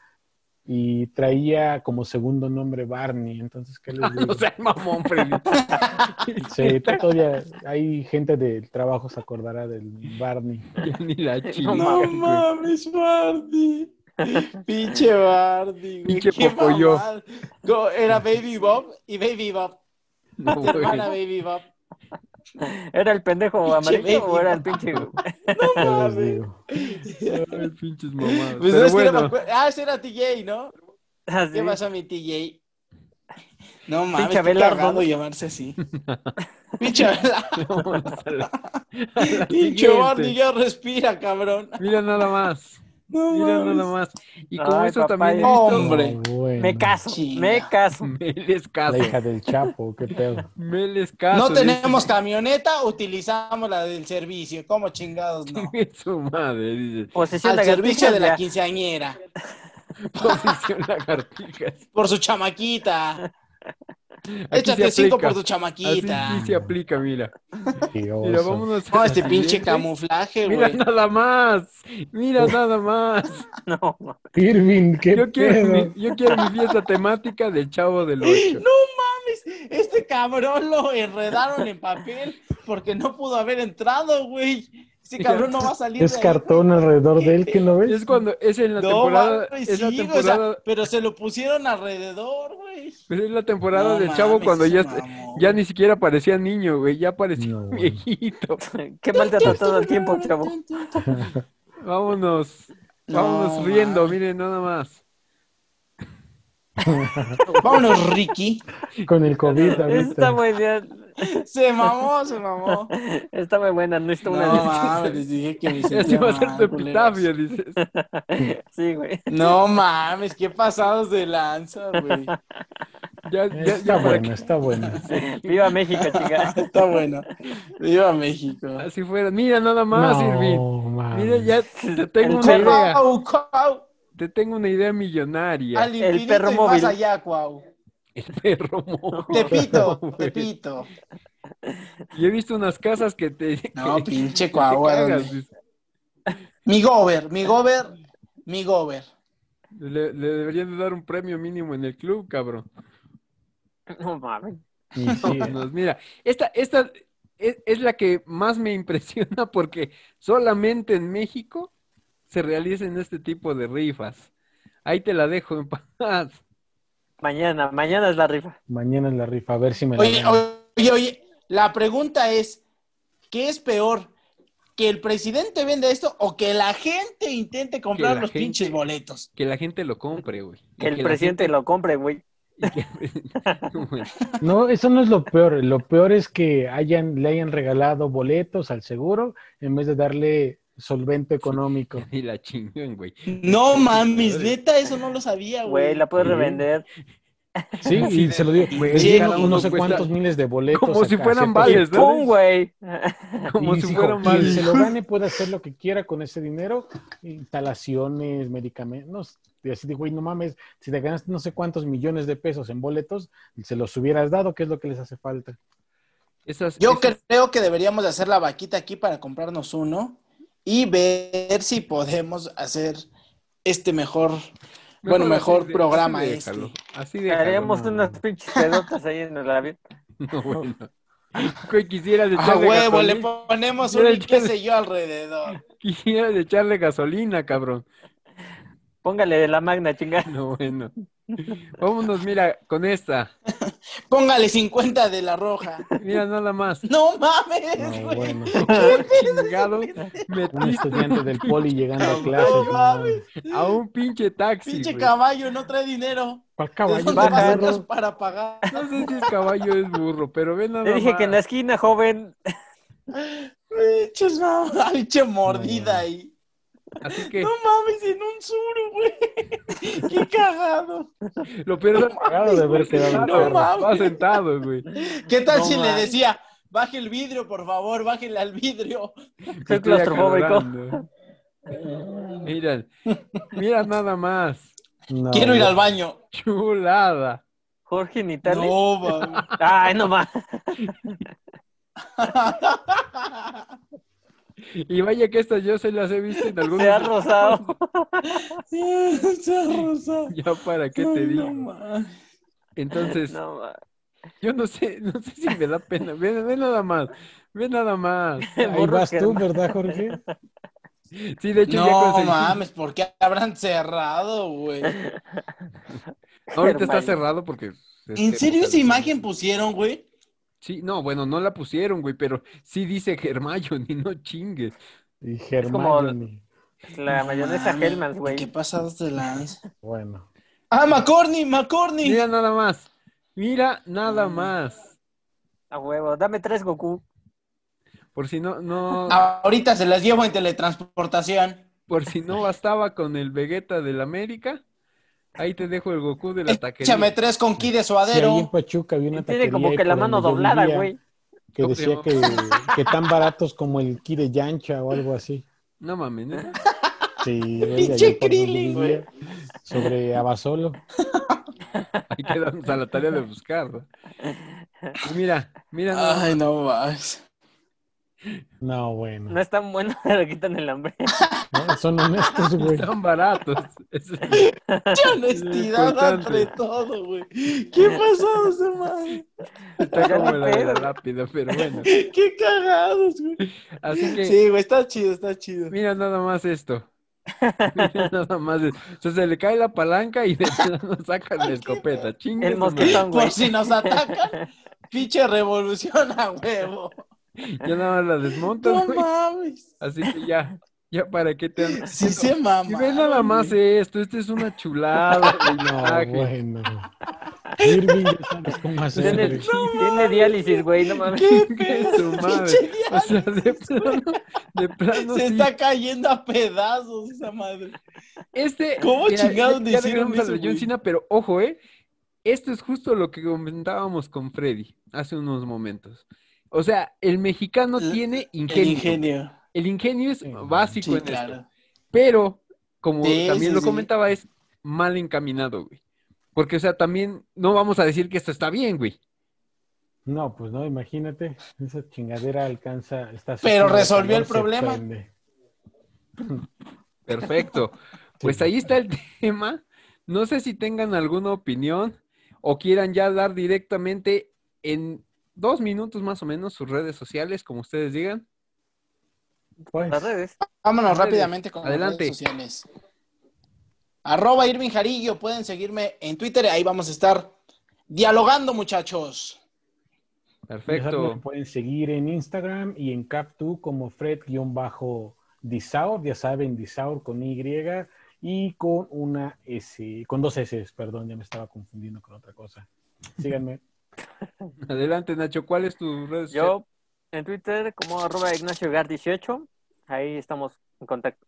y traía como segundo nombre Barney, entonces, ¿qué les digo? No seas mamón, Freddy. Sí, todavía hay gente del trabajo se acordará del Barney. Ni la chica. No mames, Bardi. Pinche Bardi, güey. Pinche popoyo. Go- Era Baby Bob y Baby Bob. No, Tu hermana Baby Bob. ¿Era el pendejo Pinche amarillo baby. o era el pinche? ¿Qué les digo? Ay, pinches mamadas. Pues Pero es que no me bueno, acuerdo. Ah, ese era TJ, ¿no? Así. ¿Qué pasó, mi TJ? No mames, Pinche qué Abelardo, cagado ¿no? llamarse así. Pinche Abelardo. Pinche Bardi ya respira, cabrón. Mira nada más. No Mira mames. nada más. Y como Ay, eso papá, también visto, Hombre. No, bueno. Me caso, me caso. Meles La caso. hija del Chapo, qué pedo. Meles caso. No tenemos camioneta, utilizamos la del servicio. ¿Cómo chingados no? Su madre, dice. Al Posesión servicio de la quinceañera. Posición lagartijas. Por su chamaquita. Échate cinco por tu Así chamaquita. sí se aplica, mira. Mira, vámonos. a No, este pinche camuflaje, Mira güey. nada más. Mira nada más. No. Irving, qué Yo quiero, mi, yo quiero mi fiesta temática del chavo del 8. No mames, este cabrón lo enredaron en papel porque no pudo haber entrado, güey. Este cabrón no va a salir Es de ahí, cartón alrededor de él, ¿qué no ves? Es cuando es en la No temporada, es la sí, o sea, temporada, pero se lo pusieron alrededor, güey. es la temporada No del chavo mames, cuando ya, mamó, ya ni siquiera parecía niño, güey, ya parecía No, viejito. Qué mal te ha tratado el tiempo, chavo. Vámonos, No vámonos riendo, miren nada más. Vámonos, Ricky. Con el COVID ahorita. Está muy bien. Se mamó, se mamó. Está muy buena, no está una No mames, les dije que me Ya sentía se va a hacer mal, tu epitafio, dices. Sí, güey. No mames, qué pasados de lanza, güey. Ya, ya, Está bueno, que está bueno. Viva México, chica. Está bueno. Viva México. así fuera. Mira nada más. No, mames. Mira, ya te tengo una idea. Cuau, cuau. Te tengo una idea millonaria. Al El perro móvil. más allá, cuau. El perro móvil. Tepito, güey. Tepito. Y he visto unas casas que te. No, que- pinche que te Cuau, ¿a cagas, dónde? dices. Mi gober, mi gober, mi gober. Le, le deberían de dar un premio mínimo en el club, cabrón. No mames. Sí, Vámonos, mira, esta, esta es, es la que más me impresiona porque solamente en México se realizan este tipo de rifas. Ahí te la dejo en paz. Mañana, mañana es la rifa. mañana es la rifa, a ver si me la Oye, gano. oye, oye, la pregunta es, ¿qué es peor? ¿Que el presidente venda esto o que la gente intente comprar los gente- pinches boletos? Que la gente lo compre, güey. Que el presidente gente- lo compre, güey. No, eso no es lo peor. Lo peor es que hayan, le hayan regalado boletos al seguro en vez de darle solvente económico. Y la chinguen, güey. No mames, neta, eso no lo sabía, Güey, güey. la puedes revender. Sí, y se lo digo. Güey, sí, no sé cuesta- cuántos miles de boletos. como si fueran vales, ¿no? ¡pum, güey! Como Y si fueran quien vales. se lo gane puede hacer lo que quiera con ese dinero, instalaciones, medicamentos. Y así de, güey, no mames, si te ganas no sé cuántos millones de pesos en boletos, se los hubieras dado, ¿qué es lo que les hace falta? Esas, Yo esas- creo que deberíamos de hacer la vaquita aquí para comprarnos uno y ver si podemos hacer este mejor, bueno, mejor así de- programa así este. déjalo, Así déjalo. Haríamos no, unas pinches pedotas ahí en el avión. no, bueno. Güey, quisiera de A huevo, le ponemos un el qué sé yo alrededor. Quisiera de echarle gasolina, cabrón. Póngale de la magna, chinga. No, bueno. Vámonos, mira, con esta. Póngale 50 de la roja. Mira, nada más. No mames, No, güey. bueno, Chingado, un estudiante del poli llegando a No clases. no mames. a un pinche taxi, Pinche güey. caballo no trae dinero. ¿Cuál ¿De caballo? vas para pagar? No sé si es caballo o es burro, pero ve nada Le dije que en la esquina, joven. Pinches no, pinche mordida No. ahí. Así que No mames, en un suru, güey. Qué cagado. lo peor es Cagado de haber quedado No mames. va sentado, güey. ¿Qué tal No si le mames. decía, baje el vidrio, por favor, bájele al vidrio? Soy claustrofóbico. Mira, mira nada más. No, Quiero ir al baño. Chulada. Jorge Nitales. No, mames. Ay, no más. Y vaya que estas yo se las he visto en algunos. Se ha rozado. Se ha rozado. Ya para qué te No, digo. Entonces, No, ma. yo no sé, no sé si me da pena. Ve, ve nada más. Ve nada más. Ahí vas tú, no. ¿verdad, Jorge? Sí, de hecho ya No mames, ¿por qué habrán cerrado, güey? Ahorita está cerrado porque. ¿En serio esa imagen pusieron, güey? Sí, no, bueno, no la pusieron, güey, pero sí dice Hermione, no chingues. Y como- Hermione. La No mayonesa Hellmann's, güey. ¿Qué pasados de lanza? Bueno. Ah, McCorney, McCorney. Mira nada más. Mira nada Mm. más. A huevo. Dame tres Goku. Por si no, no, Ahorita se las llevo en teletransportación. por si no bastaba con el Vegeta del América, ahí te dejo el Goku de la taquería. Échame tres con ki de Sí, ahí en suadero. Pachuca había una Tiene como taquería que la mano doblada, güey. Que ¿Cómo decía que, que tan baratos como el ki de Yancha o algo así. No mames, ¿neta? Sí, güey, Pinche Krillin, vivía, Sobre Abasolo. Ahí quedamos a la tarea de buscar. ¿no? Mira, mira. Ay, no más. No, bueno. No es tan bueno, le quitan el hambre. No, son honestos, güey. Están baratos. Es- Qué honestidad entre todo, güey. ¿Qué pasó, ese madre? Está como la la lápida, pero bueno. Qué cagados, güey. Así que, Sí, güey, está chido, está chido. mira nada más esto. Mira nada más. esto. O sea, se le cae la palanca y de plano sacan la escopeta. Chingue El mosquetón, güey. Por si nos atacan, pinche revolución a huevo. Ya nada más la desmontas, No güey. mames. Así que ya. Ya para qué te andas Sí se mama. Y ve nada más esto, esto es una chulada. de No, bueno. Irving, ya sabes cómo hacer. Tiene, tiene diálisis, güey, no mames. Qué su madre. O sea, de plano, de plano Se sí. está cayendo a pedazos esa madre. Este, ¿Cómo chingados ya- le ya hicieron regresamos a eso, la John güey? Cena, pero ojo, eh. Esto es justo lo que comentábamos con Freddy hace unos momentos. O sea, el mexicano tiene El ingenio. ingenio. El ingenio es Sí, básico Sí, en esto. claro. Pero, como Sí, también sí, lo sí. comentaba, es mal encaminado, güey. Porque, o sea, también no vamos a decir que esto está bien, güey. No, pues no, imagínate. Esa chingadera alcanza. Está Pero resolvió el problema. prende. Perfecto. Pues Sí. ahí está el tema. No sé si tengan alguna opinión o quieran ya dar directamente en dos minutos más o menos sus redes sociales, como ustedes digan. Pues, Las redes. Vámonos rápidamente con adelante. las redes sociales. Arroba Irving Jarillo, pueden seguirme en Twitter, ahí vamos a estar dialogando, muchachos. Perfecto. me pueden seguir en Instagram y en Cap2 como Fred-Disaur, ya saben, Disaur con Y y con una S, con dos S, perdón, ya me estaba confundiendo con otra cosa. Síganme. Adelante, Nacho. ¿Cuál es tu red social? Yo en Twitter como arroba Ignacio Gar 18. Ahí estamos en contacto.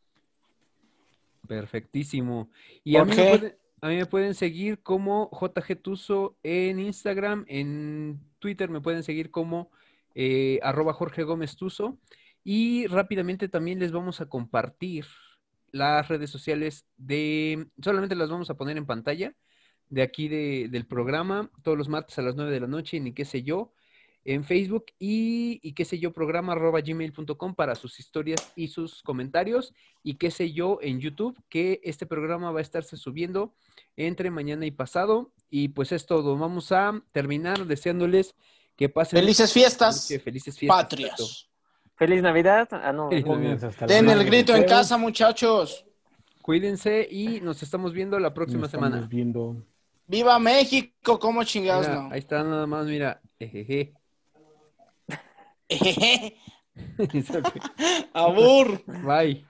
Perfectísimo. Y a mí, me pueden, a mí me pueden seguir como JG Tuso en Instagram, en Twitter me pueden seguir como eh, arroba Jorge Gómez Tuso. Y rápidamente también les vamos a compartir las redes sociales de, solamente las vamos a poner en pantalla de aquí de- del programa, todos los martes a las 9 de la noche, ni qué sé yo, en Facebook y, y qué sé yo, programa arroba gmail.com para sus historias y sus comentarios y qué sé yo en YouTube, que este programa va a estarse subiendo entre mañana y pasado. Y pues es todo. Vamos a terminar deseándoles que pasen Felices fiestas que felices fiestas. patrias. Feliz Navidad. Ah, no. Feliz Den el grito en casa, muchachos. Cuídense y nos estamos viendo la próxima Nos estamos semana. viendo. ¡Viva México! ¿Cómo chingados Mira, no? ahí está nada más, mira. Ejeje. Abur. Bye.